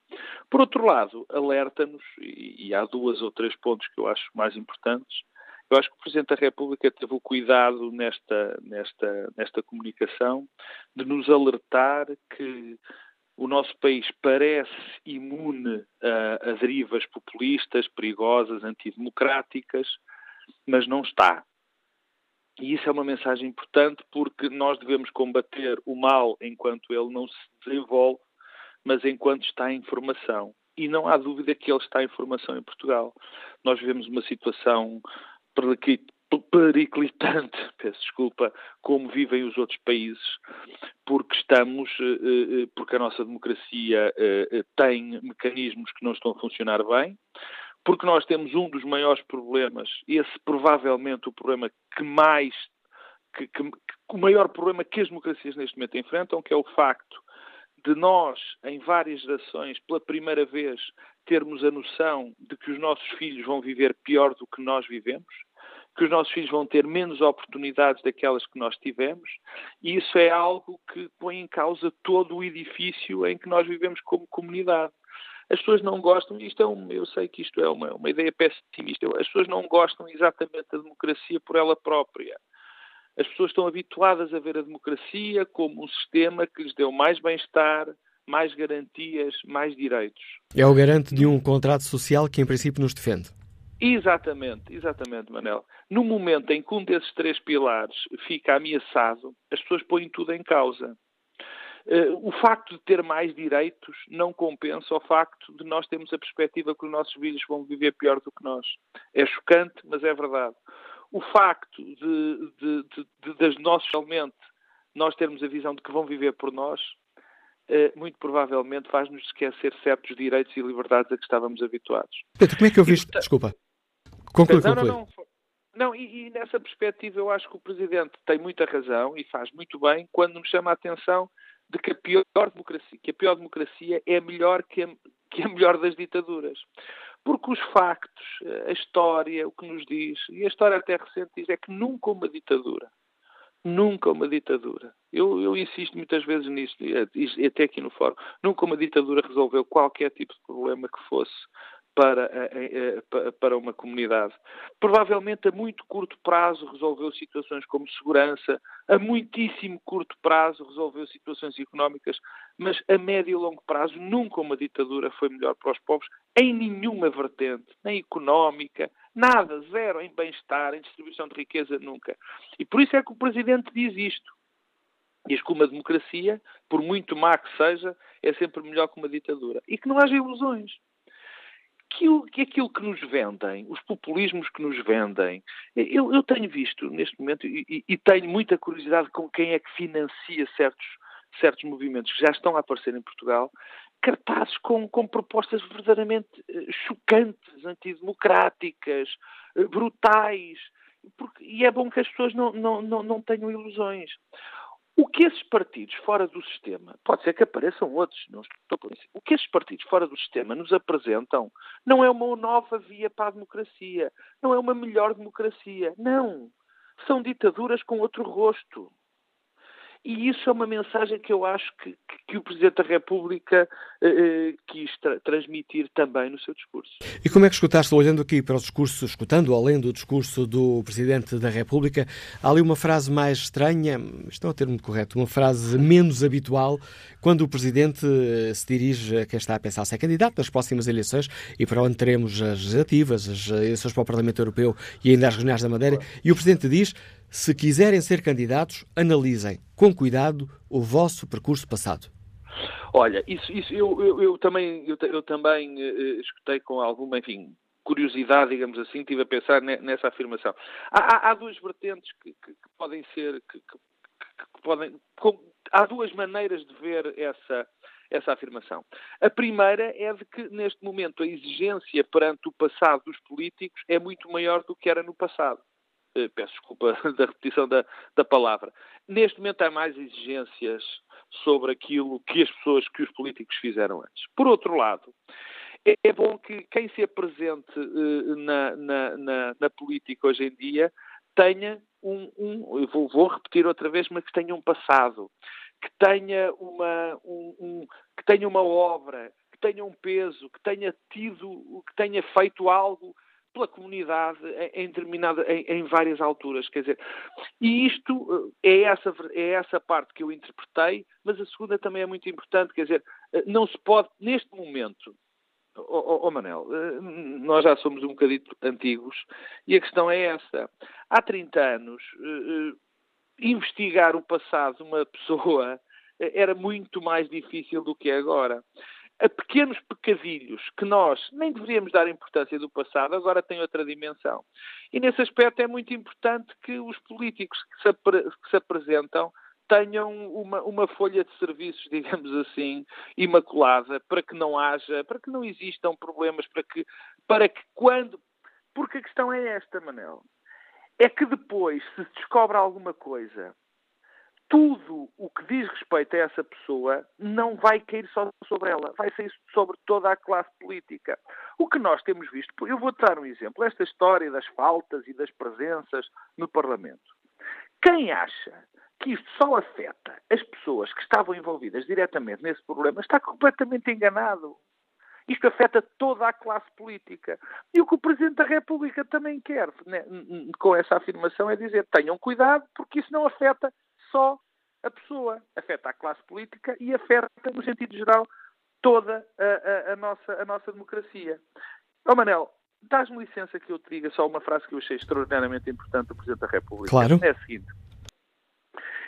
Por outro lado, alerta-nos, e, há duas ou três pontos que eu acho mais importantes, eu acho que o Presidente da República teve o cuidado nesta, nesta, nesta comunicação de nos alertar que o nosso país parece imune a, a derivas populistas, perigosas, antidemocráticas, mas não está. E isso é uma mensagem importante porque nós devemos combater o mal enquanto ele não se desenvolve mas enquanto está em formação. E não há dúvida que ele está em formação em Portugal. Nós vivemos uma situação periclitante, peço desculpa, como vivem os outros países, porque estamos, eh, eh, porque a nossa democracia eh, tem mecanismos que não estão a funcionar bem, porque nós temos um dos maiores problemas, esse provavelmente o problema que mais, que, que, que, o maior problema que as democracias neste momento enfrentam, que é o facto de nós, em várias gerações, pela primeira vez, termos a noção de que os nossos filhos vão viver pior do que nós vivemos, que os nossos filhos vão ter menos oportunidades daquelas que nós tivemos, e isso é algo que põe em causa todo o edifício em que nós vivemos como comunidade. As pessoas não gostam, isto é um, eu sei que isto é uma, uma ideia pessimista, as pessoas não gostam exatamente da democracia por ela própria as pessoas estão habituadas a ver a democracia como um sistema que lhes deu mais bem-estar, mais garantias, mais direitos. É o garante de um contrato social que, em princípio, nos defende. Exatamente, exatamente, Manel. No momento em que um desses três pilares fica ameaçado, as pessoas põem tudo em causa. Uh, o facto de ter mais direitos não compensa o facto de nós termos a perspectiva que os nossos filhos vão viver pior do que nós. É chocante, mas é verdade o facto de, de, de, de, de nós realmente nós termos a visão de que vão viver por nós, eh, muito provavelmente faz-nos esquecer certos direitos e liberdades a que estávamos habituados. Pedro, como é que eu viste? Desculpa. Conclui, conclui. Não, não, não, e, e, nessa perspectiva eu acho que o Presidente tem muita razão e faz muito bem quando nos chama a atenção de que a pior democracia, que a pior democracia é melhor que a, que a melhor das ditaduras. Porque os factos, a história, o que nos diz, e a história até recente diz, é que nunca uma ditadura, nunca uma ditadura, eu, eu insisto muitas vezes nisso, até aqui no fórum, nunca uma ditadura resolveu qualquer tipo de problema que fosse para, eh, eh, para uma comunidade. Provavelmente a muito curto prazo resolveu situações como segurança, a muitíssimo curto prazo resolveu situações económicas, mas a médio e longo prazo nunca uma ditadura foi melhor para os povos em nenhuma vertente, nem económica, nada, zero em bem-estar, em distribuição de riqueza, nunca. E por isso é que o Presidente diz isto. Diz que uma democracia, por muito má que seja, é sempre melhor que uma ditadura. E que não haja ilusões que aquilo que nos vendem, os populismos que nos vendem, eu, eu tenho visto neste momento e, e, tenho muita curiosidade com quem é que financia certos, certos movimentos que já estão a aparecer em Portugal, cartazes com, com propostas verdadeiramente eh, chocantes, antidemocráticas, eh, brutais, porque, e é bom que as pessoas não, não, não, não tenham ilusões. O que esses partidos fora do sistema, pode ser que apareçam outros, não estou por isso. O que esses partidos fora do sistema nos apresentam não é uma nova via para a democracia, não é uma melhor democracia. Não. São ditaduras com outro rosto. E isso é uma mensagem que eu acho que, que o Presidente da República eh, eh, quis tra transmitir também no seu discurso. E como é que escutaste, olhando aqui para o discurso, escutando além do discurso do Presidente da República, há ali uma frase mais estranha, não é o termo correto, uma frase menos habitual, quando o Presidente eh, se dirige a quem está a pensar ser candidato nas próximas eleições e para onde teremos as legislativas, as eleições para o Parlamento Europeu e ainda as regionais da Madeira, e o Presidente diz se quiserem ser candidatos, analisem com cuidado o vosso percurso passado. Olha, isso, isso eu, eu, eu também, eu, eu também uh, escutei com alguma, enfim, curiosidade, digamos assim, estive a pensar nessa afirmação. Há, há, há duas vertentes que, que, que podem ser, que, que podem, com, há duas maneiras de ver essa, essa afirmação. A primeira é de que, neste momento, a exigência perante o passado dos políticos é muito maior do que era no passado. Eh, peço desculpa da repetição da, da palavra. Neste momento há mais exigências sobre aquilo que as pessoas, que os políticos fizeram antes. Por outro lado, é bom que quem se apresente uh, na, na, na, na, política hoje em dia tenha um, um vou, vou, repetir outra vez, mas que tenha um passado, que tenha uma, um, um, que tenha uma obra, que tenha um peso, que tenha tido, que tenha feito algo pela comunidade em, determinada, em, em, várias alturas. Quer dizer, e isto eh, é essa, é essa parte que eu interpretei, mas a segunda também é muito importante. Quer dizer, eh, não se pode, neste momento, Oh, oh, Manel, eh, nós já somos um bocadito antigos e a questão é essa. Há 30 anos, investigar o passado de uma pessoa era muito mais difícil do que é agora a pequenos pecadilhos que nós nem deveríamos dar importância do passado, agora têm outra dimensão. E nesse aspecto é muito importante que os políticos que se, que se apresentam tenham uma, uma, folha de serviços, digamos assim, imaculada, para que não haja, para que não existam problemas, para que, para que quando. Porque a questão é esta, Manel. É que depois, se descobre alguma coisa tudo o que diz respeito a essa pessoa não vai cair só sobre ela, vai ser sobre toda a classe política. O que nós temos visto, eu vou dar um exemplo, esta história das faltas e das presenças no Parlamento. Quem acha que isto só afeta as pessoas que estavam envolvidas diretamente nesse problema está completamente enganado. Isto afeta toda a classe política. E o que o Presidente da República também quer né, com essa afirmação é dizer tenham cuidado porque isso não afeta só a pessoa, afeta a classe política e afeta, no sentido geral, toda a, a, a nossa, a nossa democracia. Ó oh, Manel, dás-me licença que eu te diga só uma frase que eu achei extraordinariamente importante do Presidente da República. Claro. É a seguinte.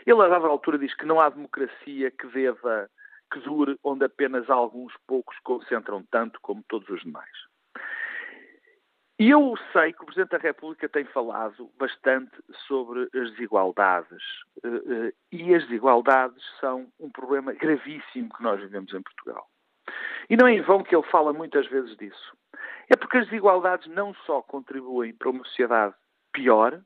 Ele, a dada altura, diz que não há democracia que deva, que dure onde apenas alguns poucos concentram tanto como todos os demais. E eu sei que o Presidente da República tem falado bastante sobre as desigualdades. Eh, eh, e as desigualdades são um problema gravíssimo que nós vivemos em Portugal. E não é em vão que ele fala muitas vezes disso. É porque as desigualdades não só contribuem para uma sociedade pior,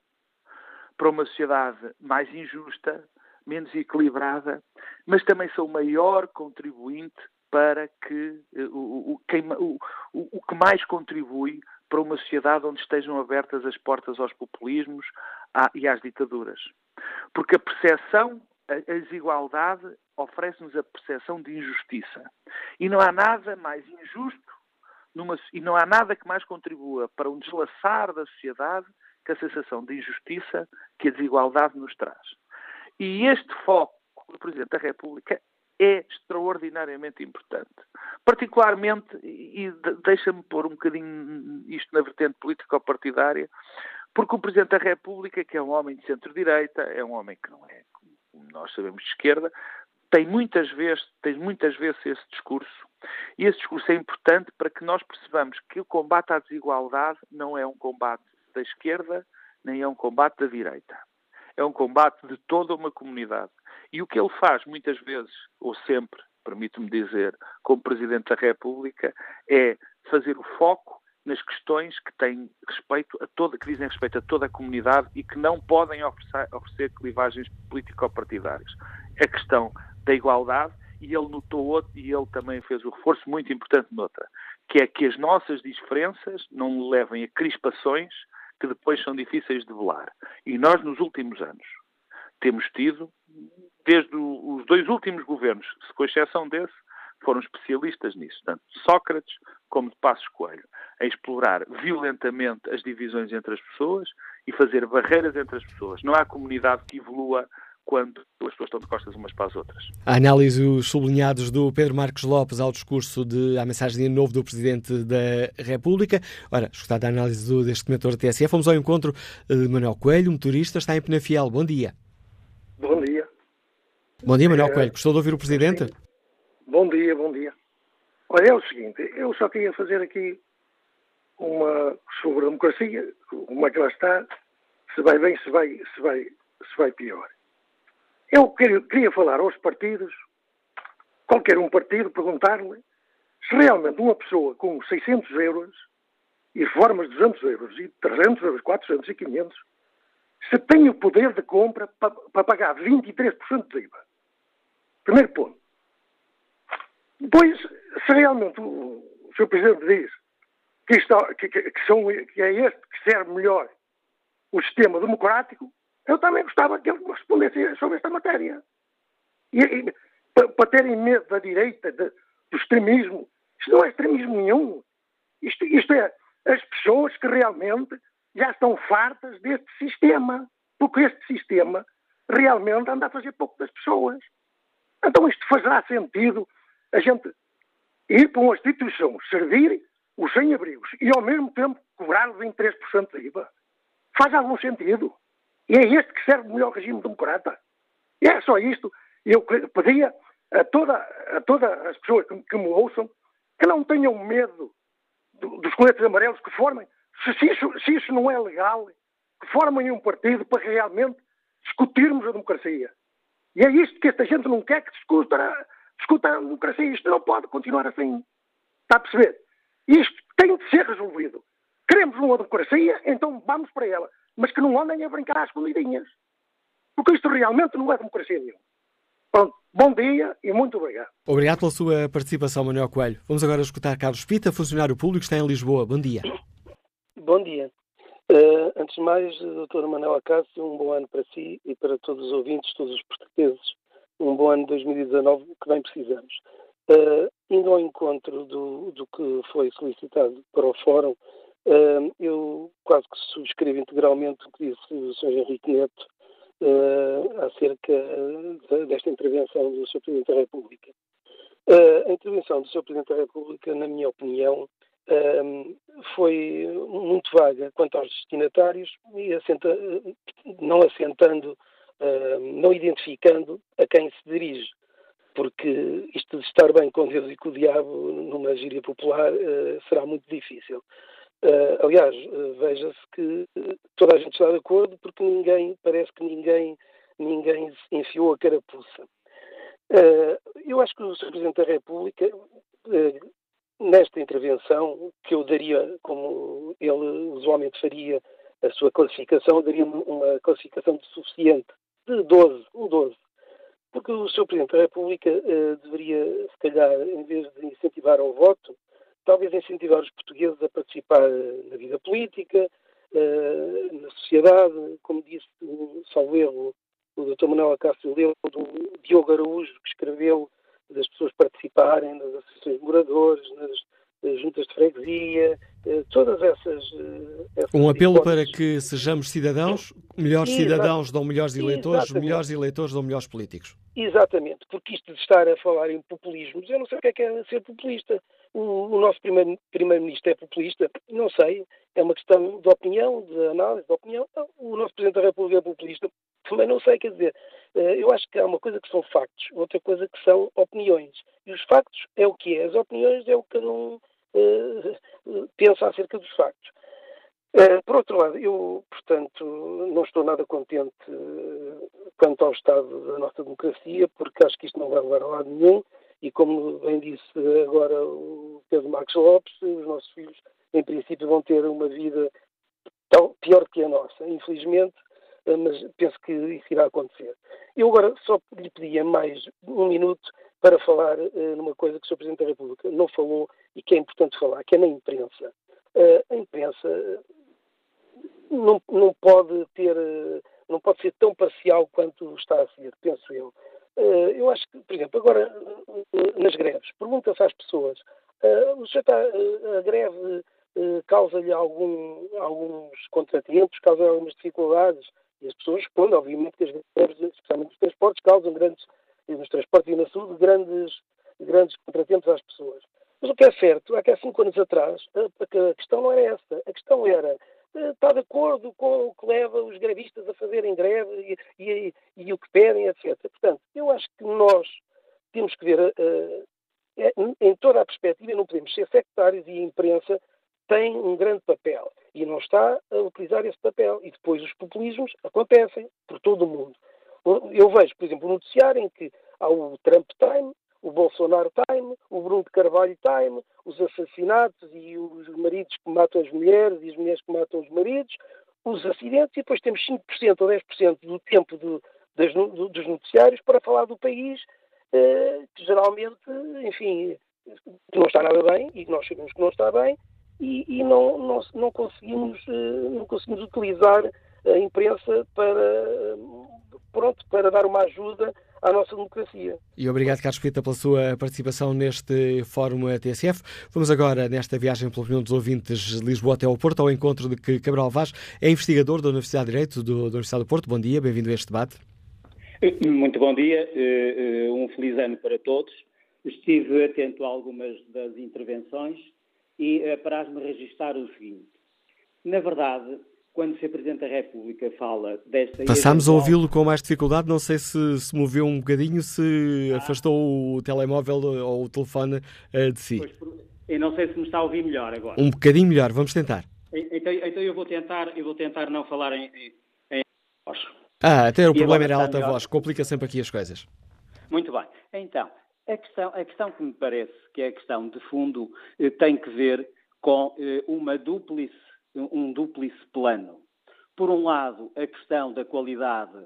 para uma sociedade mais injusta, menos equilibrada, mas também são o maior contribuinte para que eh, o, o, o, o, que mais contribui para uma sociedade onde estejam abertas as portas aos populismos e às ditaduras. Porque a percepção, a desigualdade oferece-nos a percepção de injustiça. E não há nada mais injusto numa, e não há nada que mais contribua para um deslaçar da sociedade que a sensação de injustiça que a desigualdade nos traz. E este foco do Presidente da República é extraordinariamente importante. Particularmente, e deixa-me pôr um bocadinho isto na vertente político-partidária, porque o Presidente da República, que é um homem de centro-direita, é um homem que não é, como nós sabemos, de esquerda, tem muitas vezes, tem muitas vezes esse discurso. E esse discurso é importante para que nós percebamos que o combate à desigualdade não é um combate da esquerda, nem é um combate da direita. É um combate de toda uma comunidade. E o que ele faz muitas vezes, ou sempre, permito-me dizer, como Presidente da República, é fazer o foco nas questões que têm respeito a toda, que dizem respeito a toda a comunidade e que não podem oferecer, oferecer clivagens político-partidárias. A questão da igualdade, e ele notou outro, e ele também fez o reforço muito importante noutra, que é que as nossas diferenças não levem a crispações que depois são difíceis de velar. E nós, nos últimos anos, temos tido, desde os dois últimos governos, com exceção desse, foram especialistas nisso, tanto de Sócrates como de Passos Coelho, a explorar violentamente as divisões entre as pessoas e fazer barreiras entre as pessoas. Não há comunidade que evolua quando as pessoas estão de costas umas para as outras. A análise, os sublinhados do Pedro Marcos Lopes ao discurso de à mensagem de novo do Presidente da República. Ora, escutada a análise do, deste comentor da TSF, fomos ao encontro de Manuel Coelho, motorista, está em Penafiel. Bom dia. Bom dia. Bom dia, Manuel é... Coelho. Gostou de ouvir o Presidente? Bom dia, bom dia. Olha, é o seguinte, eu só queria fazer aqui uma sobre a democracia, como é que ela está, se vai bem, se vai, se vai, se vai pior. Eu queria falar aos partidos, qualquer um partido, perguntar-lhe se realmente uma pessoa com 600 euros e reformas de 200 euros e 300 euros, 400 e 500, se tem o poder de compra para, para pagar 23% de IVA. Primeiro ponto. Depois, se realmente o, o Sr. Presidente diz que, que, que, são, que é este que serve melhor o sistema democrático, eu também gostava que ele me respondesse sobre esta matéria. E, e para, para, terem medo da direita, de, do extremismo, isto não é extremismo nenhum. Isto, isto é as pessoas que realmente já estão fartas deste sistema, porque este sistema realmente anda a fazer pouco das pessoas. Então isto fará sentido a gente ir para uma instituição, servir os sem-abrigos e ao mesmo tempo cobrar 23% de IVA. Faz algum sentido? E é este que serve o melhor regime democrata. E é só isto. Eu pedia a, toda, a todas as pessoas que, que, me ouçam que não tenham medo do, dos coletes amarelos que formem. Se, se, isso, se isso não é legal, que formem um partido para realmente discutirmos a democracia. E é isto que esta gente não quer que discuta, discuta a democracia. Isto não pode continuar assim. Está a perceber? Isto tem de ser resolvido. Queremos uma democracia, então vamos para ela mas que não andem a brincar às escondidinhas. Porque isto realmente não é democracia nenhuma. Pronto, bom dia e muito obrigado. Obrigado pela sua participação, Manuel Coelho. Vamos agora escutar Carlos Pita, funcionário público, está em Lisboa. Bom dia. Bom dia. Uh, antes de mais, doutora Manuel Acácio, um bom ano para si e para todos os ouvintes, todos os portugueses. Um bom ano de 2019 que bem precisamos. Uh, indo ao encontro do, do que foi solicitado para o Fórum, Uh, eu quase que subscrevo integralmente o que disse o Sr. Henrique Neto uh, acerca de, desta intervenção do Sr. Presidente da República. A intervenção do Sr. Presidente da República, na minha opinião, foi muito vaga quanto aos destinatários e assenta, não assentando, não identificando a quem se dirige porque isto de estar bem com Deus e com o diabo numa gíria popular uh, será muito difícil. Uh, aliás, uh, veja-se que toda a gente está de acordo porque ninguém, parece que ninguém, ninguém enfiou a carapuça. eu acho que o Sr. Presidente da República, nesta intervenção, que eu daria, como ele usualmente faria, a sua classificação, daria uma classificação de suficiente, de 12, um 12. Porque o Sr. Presidente da República uh, deveria, se calhar, em vez de incentivar ao voto, talvez incentivar os portugueses a participar na vida política, uh, na sociedade, como disse, salvo erro, o Dr. Manuel Acácio leu do Diogo Araújo, que escreveu das pessoas participarem nas associações de moradores, nas, juntas de freguesia, eh, todas essas. Eh, essas um apelo para que sejamos cidadãos, melhores cidadãos dão melhores eleitores, Exatamente. melhores eleitores dão melhores políticos. Exatamente, porque isto de estar a falar em populismos, eu não sei o que é, que é ser populista. O, o nosso primeiro-ministro primeiro é populista? Não sei, é uma questão de opinião, de análise de opinião. O nosso Presidente da República é populista? Também não sei, quer dizer, eh, eu acho que há uma coisa que são factos, outra coisa que são opiniões. E os factos é o que é, as opiniões é o que cada um uh, pensa acerca dos factos. Uh, por outro lado, eu, portanto, não estou nada contente quanto ao estado da nossa democracia, porque acho que isto não vai levar a lado nenhum, e como bem disse agora o Pedro Marcos Lopes, os nossos filhos, em princípio, vão ter uma vida tão, pior que a nossa, infelizmente, mas penso que isso irá acontecer. Eu agora só lhe pedia mais um minuto para falar uh, numa coisa que o Sr. Presidente da República não falou e que é importante falar, que é na imprensa. Uh, a imprensa eh, não, não pode ter, não pode ser tão parcial quanto está a ser, penso eu. Uh, eu acho que, por exemplo, agora nas greves, pergunta-se às pessoas, uh, o está, a greve causa-lhe algum, alguns contratempos, causa algumas dificuldades, e as pessoas respondem, obviamente, que as greves, especialmente nos transportes, causam grandes, nos transportes e na saúde, grandes, grandes contratempos às pessoas. Mas o que é certo é que há cinco anos atrás a, a questão não era essa. A questão era eh, está de acordo com o que leva os grevistas a fazerem greve e, e, e, o que pedem, etc. Portanto, eu acho que nós temos que ver uh, em toda a perspectiva, não podemos ser sectários e a imprensa tem um grande papel e não está a utilizar esse papel. E depois os populismos acontecem por todo o mundo. Eu vejo, por exemplo, um noticiário em que há o Trump Time, o Bolsonaro Time, o Bruno de Carvalho Time, os assassinatos e os maridos que matam as mulheres e as mulheres que matam os maridos, os acidentes, e depois temos 5% ou 10% do tempo das, do, dos noticiários para falar do país, eh, que geralmente, enfim, não está nada bem, e nós sabemos que não está bem, e, e não, não, não, conseguimos, eh, não conseguimos utilizar a imprensa para, pronto, para dar uma ajuda à nossa democracia. E obrigado, Carlos Pita, pela sua participação neste Fórum TSF. Vamos agora, nesta viagem pela opinião dos ouvintes de Lisboa até ao Porto, ao encontro de que Cabral Vaz é investigador da Universidade de Direito do, da Universidade do Porto. Bom dia, bem-vindo a este debate. Muito bom dia, eh, eh, um feliz ano para todos. Estive atento a algumas das intervenções e eh, apraz-me registrar o seguinte. Na verdade, quando o Sr. Presidente da República fala desta... Passámos eventual... a ouvi-lo com mais dificuldade, não sei se se moveu um bocadinho, se ah. afastou o telemóvel ou o telefone uh, de si. eu não sei se me está a ouvir melhor agora. Um bocadinho melhor, vamos tentar. Então, então eu, vou tentar, eu vou tentar não falar em, em, em voz. Ah, até o e problema era a alta melhor. voz, complica sempre aqui as coisas. Muito bem. Então, a questão, a questão que me parece que é a questão de fundo eh, tem que ver com eh, uma duplice um dúplice plano. Por um lado, a questão da qualidade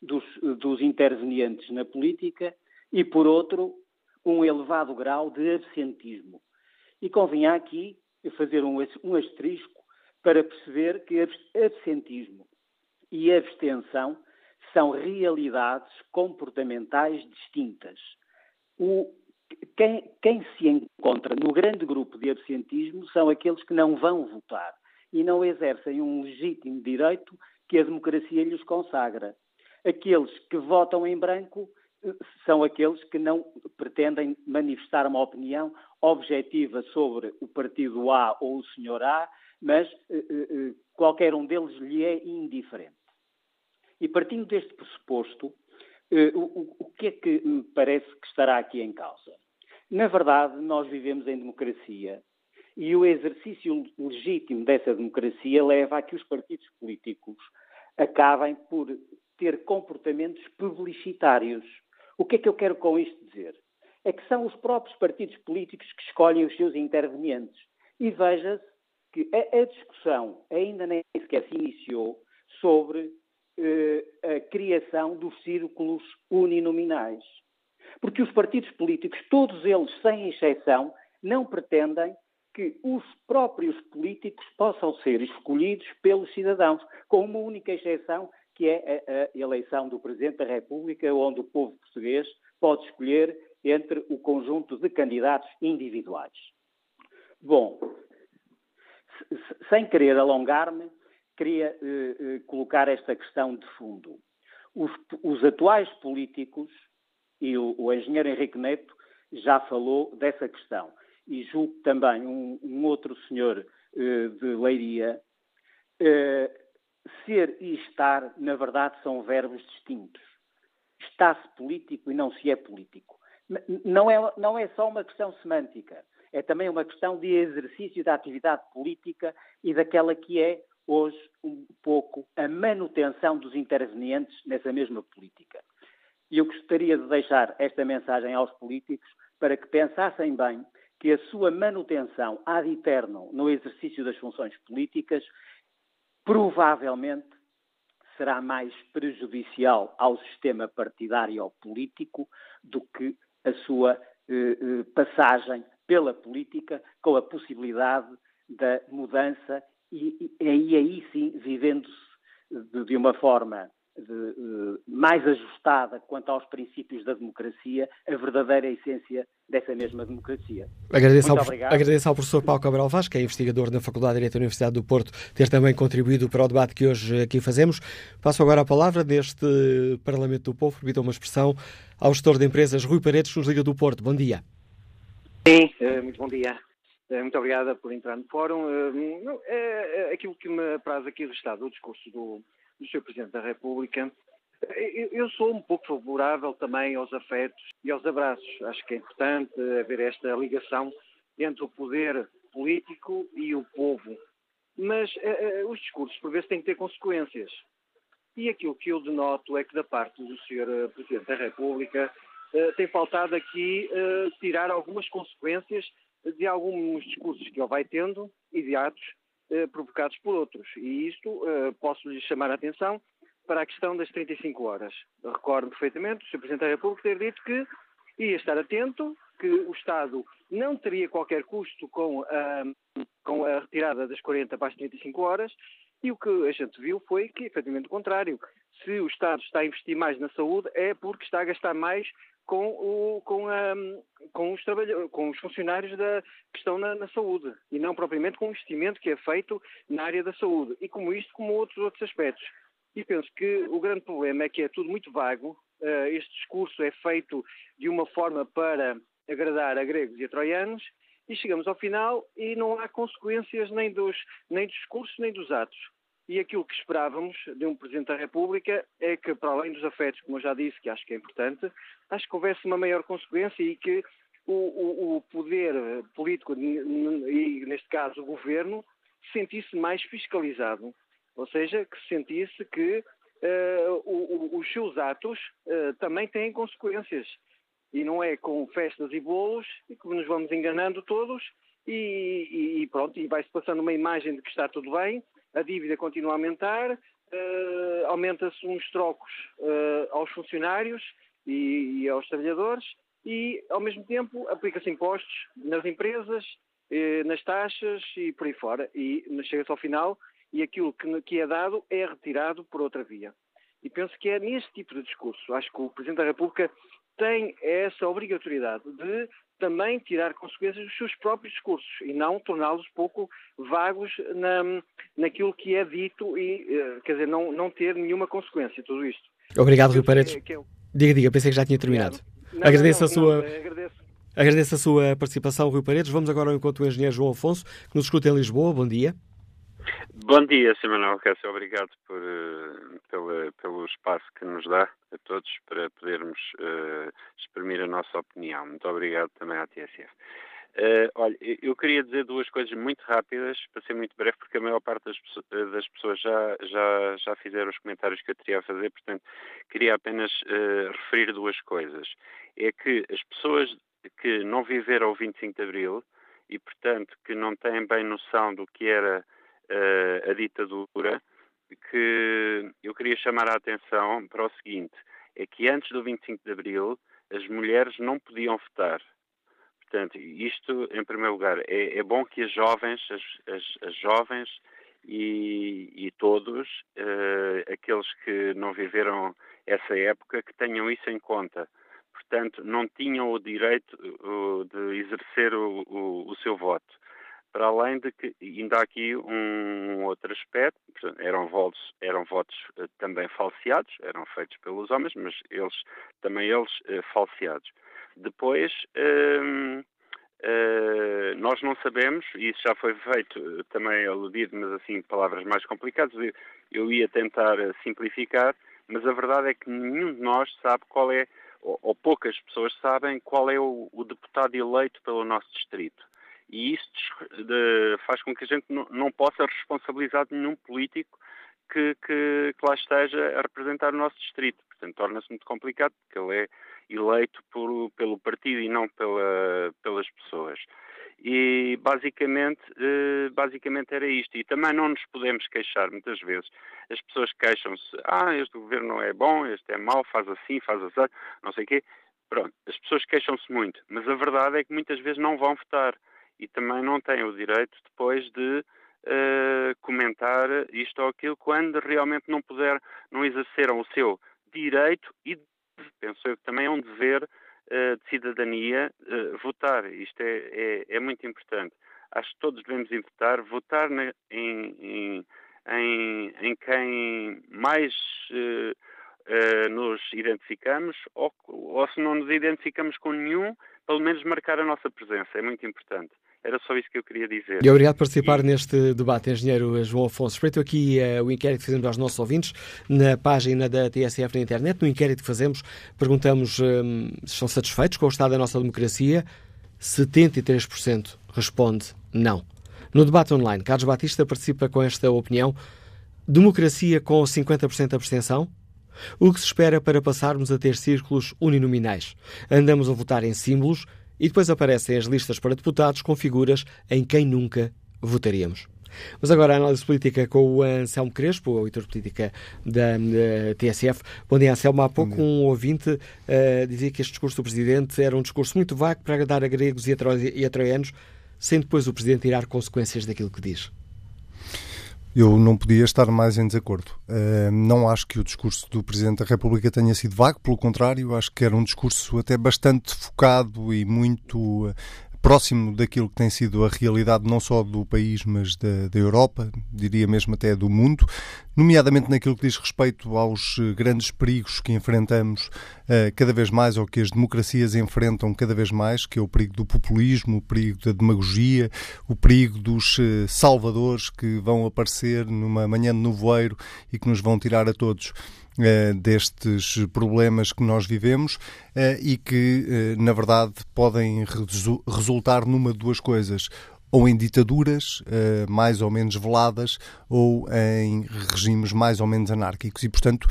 dos, dos intervenientes na política e, por outro, um elevado grau de absentismo. E convinha aqui fazer um, um asterisco para perceber que absentismo e abstenção são realidades comportamentais distintas. O, quem, quem, se encontra no grande grupo de absentismo são aqueles que não vão votar e não exercem um legítimo direito que a democracia lhes consagra. Aqueles que votam em branco eh, são aqueles que não pretendem manifestar uma opinião objetiva sobre o partido A ou o senhor A, mas eh, eh, qualquer um deles lhe é indiferente. E partindo deste pressuposto, o, o que é que me parece que estará aqui em causa? Na verdade, nós vivemos em democracia e o exercício legítimo dessa democracia leva a que os partidos políticos acabem por ter comportamentos publicitários. O que é que eu quero com isto dizer? É que são os próprios partidos políticos que escolhem os seus intervenientes. E veja-se que a, discussão ainda nem sequer se iniciou sobre eh, a criação dos círculos uninominais. Porque os partidos políticos, todos eles, sem exceção, não pretendem que os próprios políticos possam ser escolhidos pelos cidadãos, com uma única exceção, que é a, a eleição do Presidente da República, onde o povo português pode escolher entre o conjunto de candidatos individuais. Bom, sem querer alongar-me, queria eh, eh, colocar esta questão de fundo. Os, os atuais políticos, e o, o, engenheiro Henrique Neto já falou dessa questão, e julgo também um, um outro senhor eh, de Leiria, eh, ser e estar, na verdade, são verbos distintos. Está-se político e não se é político. Não é, não é só uma questão semântica, é também uma questão de exercício da atividade política e daquela que é hoje um pouco a manutenção dos intervenientes nessa mesma política. E eu gostaria de deixar esta mensagem aos políticos para que pensassem bem que a sua manutenção ad eterno no exercício das funções políticas provavelmente será mais prejudicial ao sistema partidário político do que a sua eh, eh passagem pela política com a possibilidade da mudança e, e aí, aí sim, vivendo-se de, de, uma forma de, de, mais ajustada quanto aos princípios da democracia, a verdadeira essência dessa mesma democracia. Agradeço, ao, agradeço ao, professor Paulo Cabral Vaz, que é investigador na Faculdade de Direito da Universidade do Porto, ter também contribuído para o debate que hoje aqui fazemos. Passo agora a palavra neste Parlamento do Povo, permita uma expressão, ao gestor de empresas Rui Paredes, que nos liga do Porto. Bom dia. Sim, eh, muito bom dia. Eh, muito obrigada por entrar no fórum. Eh, é, é aquilo que me apraz aqui registado, o discurso do, do Sr. Presidente da República. Eu sou um pouco favorável também aos afetos e aos abraços. Acho que é importante haver esta ligação entre o poder político e o povo. Mas os discursos, por vezes, têm que ter consequências. E aquilo que eu denoto é que, da parte do Sr. Presidente da República, tem faltado aqui tirar algumas consequências de alguns discursos que ele vai tendo e de atos provocados por outros. E isto eh, posso-lhe chamar a atenção para a questão das 35 horas. Recordo perfeitamente o Sr. Presidente da República ter dito que ia estar atento, que o Estado não teria qualquer custo com a, com a retirada das 40 para as 35 horas, e o que a gente viu foi que, efetivamente, o contrário. Se o Estado está a investir mais na saúde, é porque está a gastar mais com, o, com, a, com, os, com os funcionários da, que estão na, na, saúde e não propriamente com o investimento que é feito na área da saúde. E como isto, como outros outros aspectos. E penso que o grande problema é que é tudo muito vago. Uh, este discurso é feito de uma forma para agradar a gregos e a troianos e chegamos ao final e não há consequências nem dos, nem dos discursos nem dos atos. E aquilo que esperávamos de um Presidente da República é que, para além dos afetos, como eu já disse, que acho que é importante, acho que houvesse uma maior consequência e que o, o, o poder político, e neste caso o governo, se sentisse mais fiscalizado. Ou seja, que se sentisse que uh, os seus atos uh, também têm consequências. E não é com festas e bolos que nos vamos enganando todos e, e pronto, e vai-se passando uma imagem de que está tudo bem a dívida continua a aumentar, uh, aumenta-se uns trocos uh, aos funcionários e, e, aos trabalhadores e, ao mesmo tempo, aplica-se impostos nas empresas, eh, nas taxas e por aí fora. E chega-se ao final e aquilo que, que é dado é retirado por outra via. E penso que é nesse tipo de discurso. Acho que o Presidente da República tem essa obrigatoriedade de também tirar consequências dos seus próprios discursos e não torná-los pouco vagos na, naquilo que é dito e, eh, quer dizer, não, não ter nenhuma consequência tudo isto. Obrigado, Rui Paredes. É, é... Diga, diga, pensei que já tinha terminado. Não, agradeço, não, a sua, não, agradeço. agradeço a sua participação, Rui Paredes. Vamos agora ao encontro do engenheiro João Afonso, que nos escuta em Lisboa. Bom dia. Bom dia, Sr. Manuel Cássio. Obrigado por, uh, pela, pelo espaço que nos dá a todos para podermos uh, exprimir a nossa opinião. Muito obrigado também à TSF. Uh, olha, eu queria dizer duas coisas muito rápidas, para ser muito breve, porque a maior parte das, das pessoas já, já, já fizeram os comentários que eu teria a fazer, portanto, queria apenas uh, referir duas coisas. É que as pessoas que não viveram o 25 de Abril e, portanto, que não têm bem noção do que era a ditadura, que eu queria chamar a atenção para o seguinte: é que antes do 25 de Abril as mulheres não podiam votar. Portanto, isto, em primeiro lugar, é, é bom que as jovens, as, as, as jovens e, e todos, uh, aqueles que não viveram essa época, que tenham isso em conta. Portanto, não tinham o direito uh, de exercer o, o, o, seu voto. Para além de que ainda há aqui um outro aspecto, eram votos, eram votos uh, também falseados, eram feitos pelos homens, mas eles também eles uh, falseados. Depois, uh, nós não sabemos, e isso já foi feito, também aludido, mas assim, palavras mais complicadas, eu, eu ia tentar simplificar, mas a verdade é que nenhum de nós sabe qual é, ou, ou poucas pessoas sabem, qual é o, o, deputado eleito pelo nosso distrito. E isso de, faz com que a gente não, não possa responsabilizar nenhum político que, que, que, lá esteja a representar o nosso distrito. Portanto, torna-se muito complicado, porque ele é eleito por, pelo partido e não pela, pelas pessoas. E basicamente, eh, basicamente era isto. E também não nos podemos queixar muitas vezes. As pessoas queixam-se, ah, este governo não é bom, este é mau, faz assim, faz assim, não sei o quê. Pronto, as pessoas queixam-se muito, mas a verdade é que muitas vezes não vão votar e também não têm o direito depois de uh, comentar isto ou aquilo quando realmente não puder, não exerceram o seu direito e penso eu que também é um dever uh, de cidadania uh, votar. Isto é, é, é, muito importante. Acho que todos devemos votar, votar na, em, em, em, em, quem mais nos identificamos ou, ou se não nos identificamos com nenhum, pelo menos marcar a nossa presença. É muito importante. Era só isso que eu queria dizer. E obrigado por participar e... neste debate, engenheiro João Afonso. Espreito aqui uh, o inquérito que fazemos aos nossos ouvintes na página da TSF na internet. No inquérito que fazemos, perguntamos um, se estão satisfeitos com o estado da nossa democracia. 73% responde não. No debate online, Carlos Batista participa com esta opinião. Democracia com 50% de abstenção? O que se espera para passarmos a ter círculos uninominais? Andamos a votar em símbolos e depois aparecem as listas para deputados com figuras em quem nunca votaríamos. Mas agora a análise política com o Anselmo Crespo, o editor política da, da TSF. Bom dia, Anselmo. Há pouco um ouvinte uh, dizia que este discurso do Presidente era um discurso muito vago para agradar a gregos e a troianos, sem depois o Presidente tirar consequências daquilo que diz. Eu não podia estar mais em desacordo. Uh, não acho que o discurso do Presidente da República tenha sido vago, pelo contrário, acho que era um discurso até bastante focado e muito próximo daquilo que tem sido a realidade não só do país, mas da, da, Europa, diria mesmo até do mundo, nomeadamente naquilo que diz respeito aos eh, grandes perigos que enfrentamos uh, cada vez mais, ou que as democracias enfrentam cada vez mais, que é o perigo do populismo, o perigo da demagogia, o perigo dos uh, salvadores que vão aparecer numa manhã de nevoeiro e que nos vão tirar a todos eh, destes problemas que nós vivemos eh, e que, eh, na verdade, podem resultar numa de duas coisas ou em ditaduras mais ou menos veladas ou em regimes mais ou menos anárquicos. E, portanto,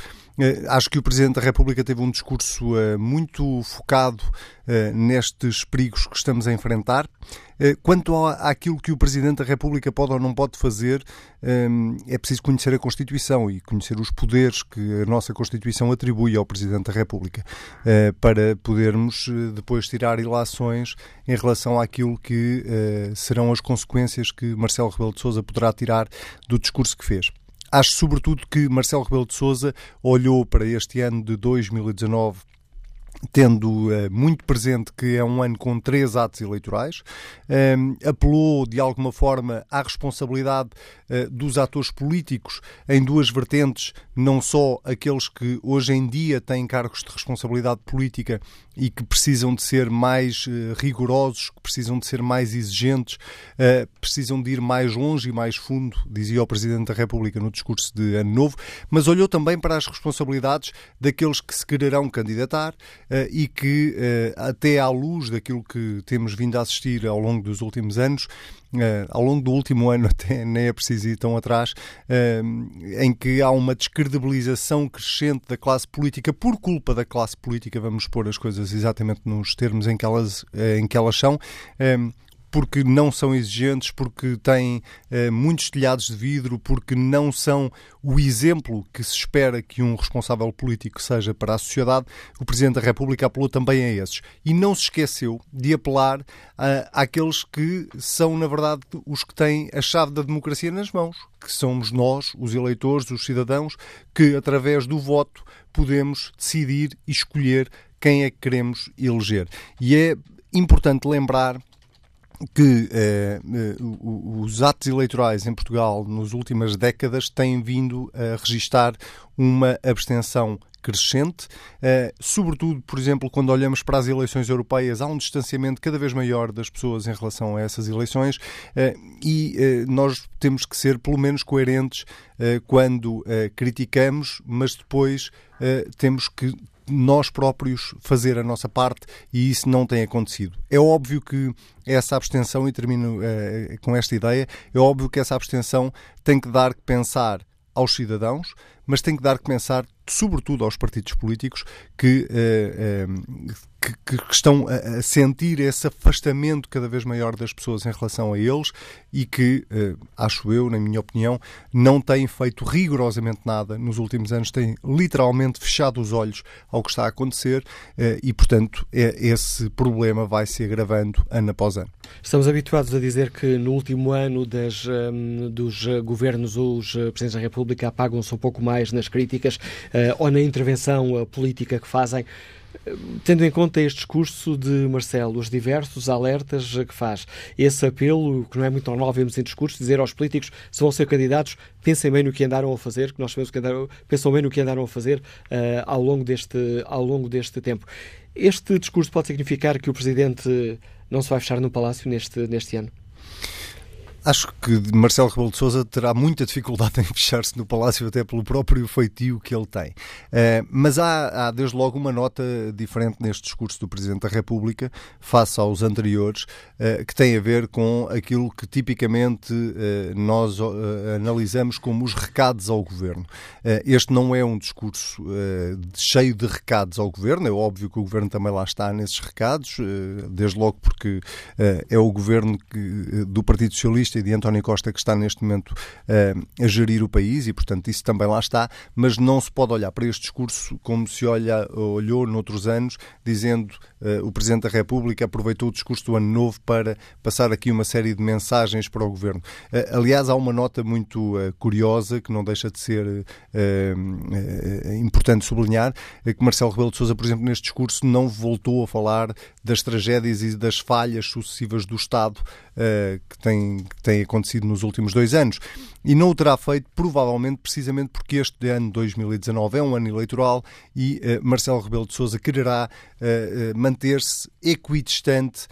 acho que o Presidente da República teve um discurso uh, muito focado nestes perigos que estamos a enfrentar. quanto àquilo que o Presidente da República pode ou não pode fazer, é preciso conhecer a Constituição e conhecer os poderes que a nossa Constituição atribui ao Presidente da República para podermos depois tirar ilações em relação àquilo que serão as consequências que Marcelo Rebelo de Sousa poderá tirar do discurso que fez. Acho, sobretudo, que Marcelo Rebelo de Sousa olhou para este ano de 2019 tendo uh, muito presente que é um ano com três atos eleitorais, um, apelou de alguma forma à responsabilidade uh, dos atores políticos em duas vertentes, não só aqueles que hoje em dia têm cargos de responsabilidade política e que precisam de ser mais uh, rigorosos, que precisam de ser mais exigentes, precisam de ir mais longe e mais fundo, dizia o Presidente da República no discurso de Ano Novo, mas olhou também para as responsabilidades daqueles que se quererão candidatar e que, uh, até à luz daquilo que temos vindo a assistir ao longo dos últimos anos, Uh, ao longo do último ano, até nem é preciso ir tão atrás, em que há uma descredibilização crescente da classe política por culpa da classe política, vamos pôr as coisas exatamente nos termos em que elas, em que elas são porque não são exigentes, porque têm uh, muitos telhados de vidro, porque não são o exemplo que se espera que um responsável político seja para a sociedade, o Presidente da República apelou também a esses. E não se esqueceu de apelar àqueles que são, na verdade, os que têm a chave da democracia nas mãos, que somos nós, os eleitores, os cidadãos, que através do voto podemos decidir e escolher quem é que queremos eleger. E é importante lembrar que eh, eh os atos eleitorais em Portugal nas últimas décadas têm vindo a registar uma abstenção crescente, uh, sobretudo, por exemplo, quando olhamos para as eleições europeias, há um distanciamento cada vez maior das pessoas em relação a essas eleições uh, e uh, nós temos que ser pelo menos coerentes quando criticamos, mas depois temos que nós próprios fazer a nossa parte e isso não tem acontecido. É óbvio que essa abstenção, e termino uh, com esta ideia, é óbvio que essa abstenção tem que dar que pensar aos cidadãos, mas tem que dar que pensar, sobretudo, aos partidos políticos que, uh, uh, que, que, estão a, sentir esse afastamento cada vez maior das pessoas em relação a eles e que, uh, acho eu, na minha opinião, não têm feito rigorosamente nada nos últimos anos, têm literalmente fechado os olhos ao que está a acontecer e, portanto, é, esse problema vai se agravando ano após ano. Estamos habituados a dizer que no último ano das, um, dos governos os presidentes da República apagam-se um pouco mais nas críticas uh, ou na intervenção uh, política que fazem. Tendo em conta este discurso de Marcelo, os diversos alertas que faz, esse apelo, que não é muito normal vermos em discurso, dizer aos políticos, se vão ser candidatos, pensem bem no que andaram a fazer, que nós sabemos que andaram, pensam bem no que andaram a fazer uh, ao, longo deste, ao longo deste tempo. Este discurso pode significar que o Presidente não se vai fechar no Palácio neste, neste ano? Acho que Marcelo Rebelo de Sousa terá muita dificuldade em fechar-se no Palácio, até pelo próprio feitio que ele tem. Uh, mas há, há, desde logo, uma nota diferente neste discurso do Presidente da República, face aos anteriores, uh, que tem a ver com aquilo que tipicamente uh, nós analisamos como os recados ao Governo. este não é um discurso cheio de recados ao Governo, é óbvio que o Governo também lá está nesses recados, desde logo porque é o Governo do Partido Socialista e de António Costa que está neste momento uh, a gerir o país e, portanto, isso também lá está, mas não se pode olhar para este discurso como se olha, olhou noutros anos, dizendo uh, o Presidente da República aproveitou o discurso do Ano Novo para passar aqui uma série de mensagens para o Governo. Uh, aliás, há uma nota muito curiosa que não deixa de ser importante sublinhar, que Marcelo Rebelo de Sousa, por exemplo, neste discurso não voltou a falar das tragédias e das falhas sucessivas do Estado que tem, tem acontecido nos últimos dois anos. E não o terá feito, provavelmente, precisamente porque este ano 2019 é um ano eleitoral e uh, Marcelo Rebelo de Sousa quererá uh, manter-se equidistante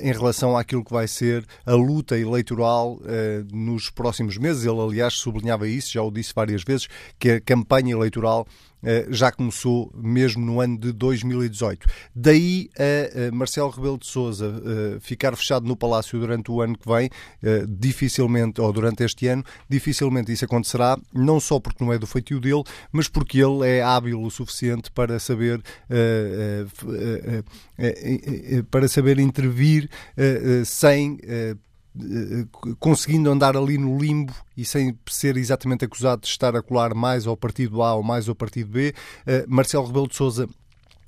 em relação àquilo que vai ser a luta eleitoral nos próximos meses. Ele, aliás, sublinhava isso, já o disse várias vezes, que a campanha eleitoral já começou mesmo no ano de 2018. Daí a Marcelo Rebelo de Sousa ficar fechado no Palácio durante o ano que vem, dificilmente, ou durante este ano, dificilmente isso acontecerá, não só porque não é do feitio dele, mas porque ele é hábil o suficiente para saber, para saber intervir sem conseguindo andar ali no limbo e sem ser exatamente acusado de estar a colar mais ao partido A ou mais ao partido B, Marcelo Rebelo de Sousa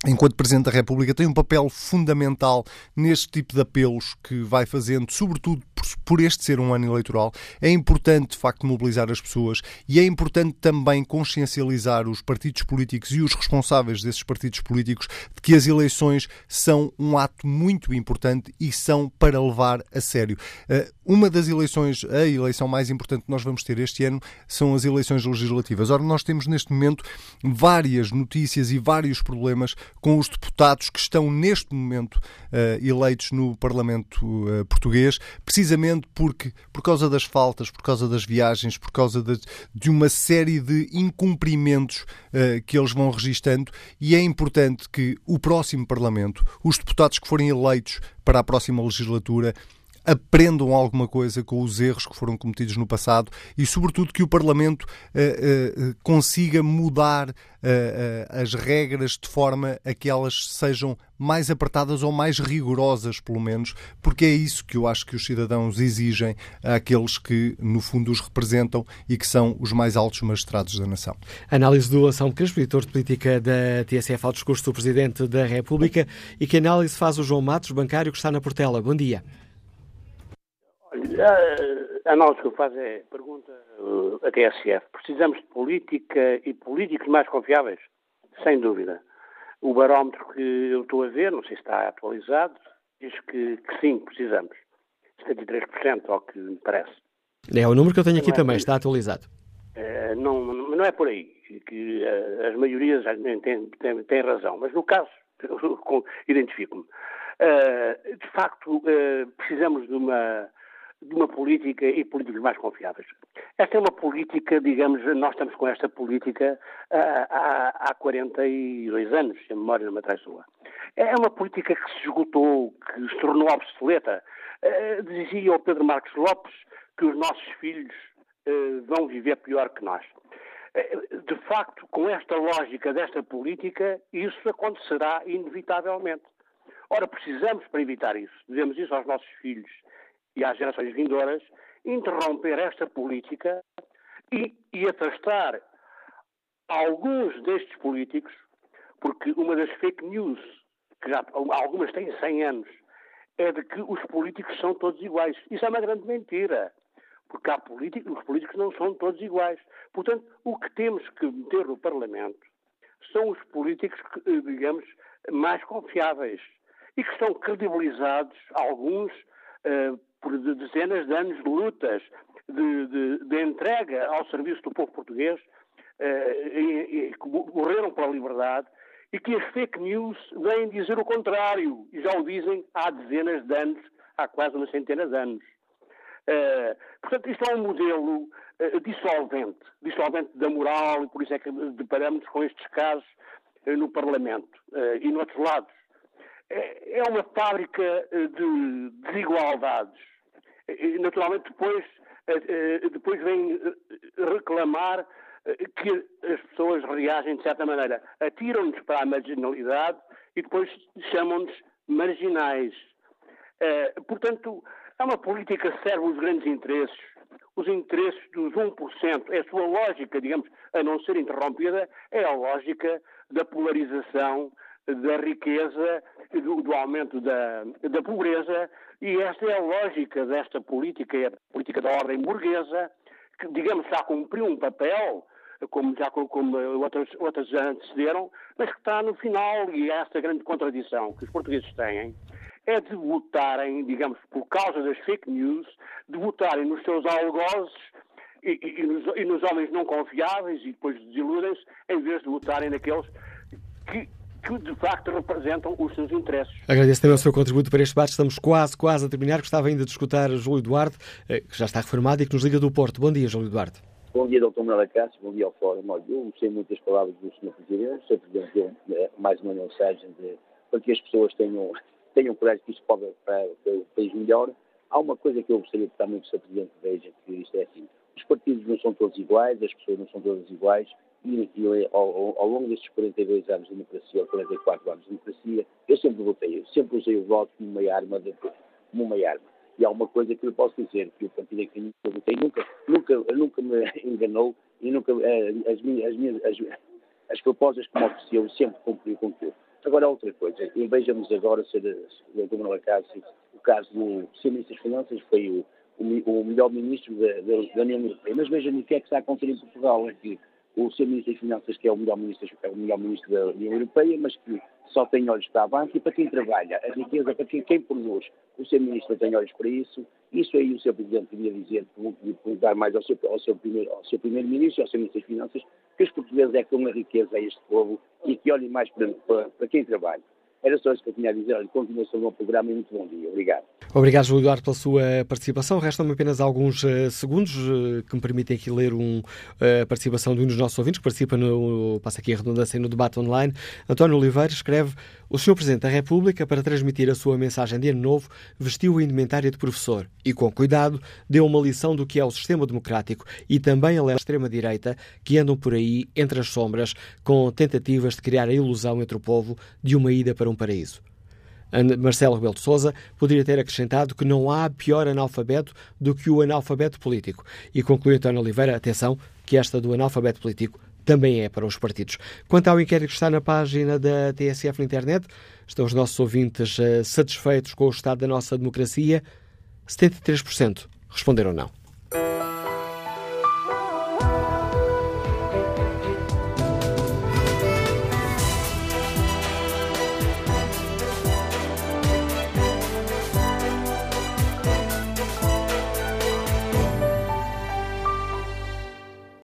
enquanto Presidente da República, tem um papel fundamental neste tipo de apelos que vai fazendo, sobretudo por este ser um ano eleitoral. É importante, de facto, mobilizar as pessoas e é importante também consciencializar os partidos políticos e os responsáveis desses partidos políticos de que as eleições são um ato muito importante e são para levar a sério. Eh, uma das eleições, a eleição mais importante que nós vamos ter este ano, são as eleições legislativas. Ora, nós temos neste momento várias notícias e vários problemas com os deputados que estão neste momento uh, eleitos no Parlamento uh, português, precisamente porque, por causa das faltas, por causa das viagens, por causa de, de uma série de incumprimentos uh, que eles vão registando, e é importante que o próximo Parlamento, os deputados que forem eleitos para a próxima legislatura, aprendam alguma coisa com os erros que foram cometidos no passado e, sobretudo, que o Parlamento uh, uh, consiga mudar as regras de forma a que elas sejam mais apertadas ou mais rigorosas, pelo menos, porque é isso que eu acho que os cidadãos exigem àqueles que, no fundo, os representam e que são os mais altos magistrados da nação. Análise do Anselmo Crespo, editor de política da TSF ao discurso do Presidente da República. E que análise faz o João Matos, bancário, que está na Portela? Bom dia. Olha, a análise que eu faço é, pergunta uh, a TSF, precisamos de política e políticos mais confiáveis? Sem dúvida. O barómetro que eu estou a ver, não sei se está atualizado, diz que, que sim, precisamos. 73%, ao que me parece. É o número que eu tenho aqui não é também, é está atualizado. Uh, não, não é por aí, que uh, as maiorias têm, têm, têm razão, mas no caso, identifico-me. Uh, de facto, precisamos de uma de uma política e políticos mais confiáveis. Esta é uma política, digamos, nós estamos com esta política há, há 42 anos, se a memória não me traz sua. É uma política que se esgotou, que se tornou obsoleta. Uh, dizia o Pedro Marcos Lopes que os nossos filhos vão viver pior que nós. De facto, com esta lógica desta política, isso acontecerá inevitavelmente. Ora, precisamos, para evitar isso, devemos isso aos nossos filhos e às gerações vindouras, interromper esta política e, e afastar alguns destes políticos, porque uma das fake news, que já algumas têm 100 anos, é de que os políticos são todos iguais. Isso é uma grande mentira. Porque há políticos, os políticos não são todos iguais. Portanto, o que temos que meter no Parlamento são os políticos, que, digamos, mais confiáveis e que estão credibilizados, alguns, uh, por dezenas de anos de lutas, de, de, de entrega ao serviço do povo português, eh, que morreram pela liberdade, e que as fake news vêm dizer o contrário, e já o dizem há dezenas de anos, há quase uma centena de anos. Uh, portanto, isto é um modelo uh, dissolvente, dissolvente da moral, e por isso é que deparamos com estes casos uh, no Parlamento e noutros lados. É, é uma fábrica de desigualdades naturalmente depois, eh, eh, depois vem eh, reclamar que as pessoas reagem de certa maneira. Atiram-nos para a marginalidade e depois chamam-nos marginais. Portanto, é uma política que serve os grandes interesses, os interesses dos 1%. É a sua lógica, digamos, a não ser interrompida, é a lógica da polarização, da riqueza, do, do aumento da, da pobreza, e esta é a lógica desta política, é a política da ordem burguesa, que, digamos, já cumpriu um papel, como já como outras, outras já antecederam, mas que está no final, e é esta grande contradição que os portugueses têm, é de votarem, digamos, por causa das fake news, de votarem nos seus algozes e, e, e, nos, e nos homens não confiáveis e depois desiludem-se, em vez de votarem naqueles que que de facto representam os seus interesses. Agradeço também o seu contributo para este debate. Estamos quase, quase a terminar. Gostava ainda de escutar Júlio Eduardo, eh, que já está reformado e que nos liga do Porto. Bom dia, Júlio Eduardo. Bom dia, Dr. Manuel Cássio. Bom dia ao Fórum. Eu gostei muito das palavras do Sr. Presidente. O Sr. Presidente deu mais uma mensagem de, para que as pessoas tenham, tenham coragem que isto pode para, para o país melhor. Há uma coisa que eu gostaria que também o Sr. Presidente veja, que isto é assim. Os partidos não são todos iguais, as pessoas não são todas iguais, e, e ao, ao, longo destes 42 anos de democracia, ou 44 anos de democracia, eu sempre votei, eu sempre usei o voto como uma arma, de, como uma arma. E há uma coisa que eu posso dizer, que o partido que eu votei nunca, nunca, nunca me enganou e nunca, eh, as, minhas, as, minhas, as, as propostas que me ofereciam, sempre cumpri com aquilo. Agora, outra coisa, e vejamos agora, ser o Dr. Manuel Cássio, o caso do Sr. Ministro das Finanças foi o, o, o melhor ministro da, da, da União Europeia. Mas vejam o que é que está a acontecer em Portugal, aqui o seu Ministro das Finanças, que é o melhor ministro, é o melhor ministro da União Europeia, mas que só tem olhos para a banca e para quem trabalha, a riqueza para quem, quem produz. O seu Ministro tem olhos para isso. Isso aí o seu Presidente devia dizer, perguntar mais ao seu, ao seu, Primeiro-Ministro e ao seu Ministro das Finanças, que os portugueses é que dão a riqueza a este povo e que olhem mais para, para, para quem trabalha. Era só isso que eu tinha a dizer. Olha, continuação do programa e muito bom dia. Obrigado. Obrigado, Júlio Eduardo, pela sua participação. Restam-me apenas alguns uh, segundos uh, que me permitem aqui ler um, uh, a participação de um dos nossos ouvintes que participa no, passa aqui a redundância, no debate online. António Oliveira escreve o Sr. Presidente da República, para transmitir a sua mensagem de Ano Novo, vestiu a indumentária de professor e, com cuidado, deu uma lição do que é o sistema democrático e também a extrema-direita que andam por aí entre as sombras com tentativas de criar a ilusão entre o povo de uma ida para um paraíso. Marcelo Rebelo de Sousa poderia ter acrescentado que não há pior analfabeto do que o analfabeto político. E conclui António Oliveira, atenção, que esta do analfabeto político também é para os partidos. Quanto ao inquérito que está na página da TSF na internet, estão os nossos ouvintes uh, satisfeitos com o estado da nossa democracia? 73% responderam não.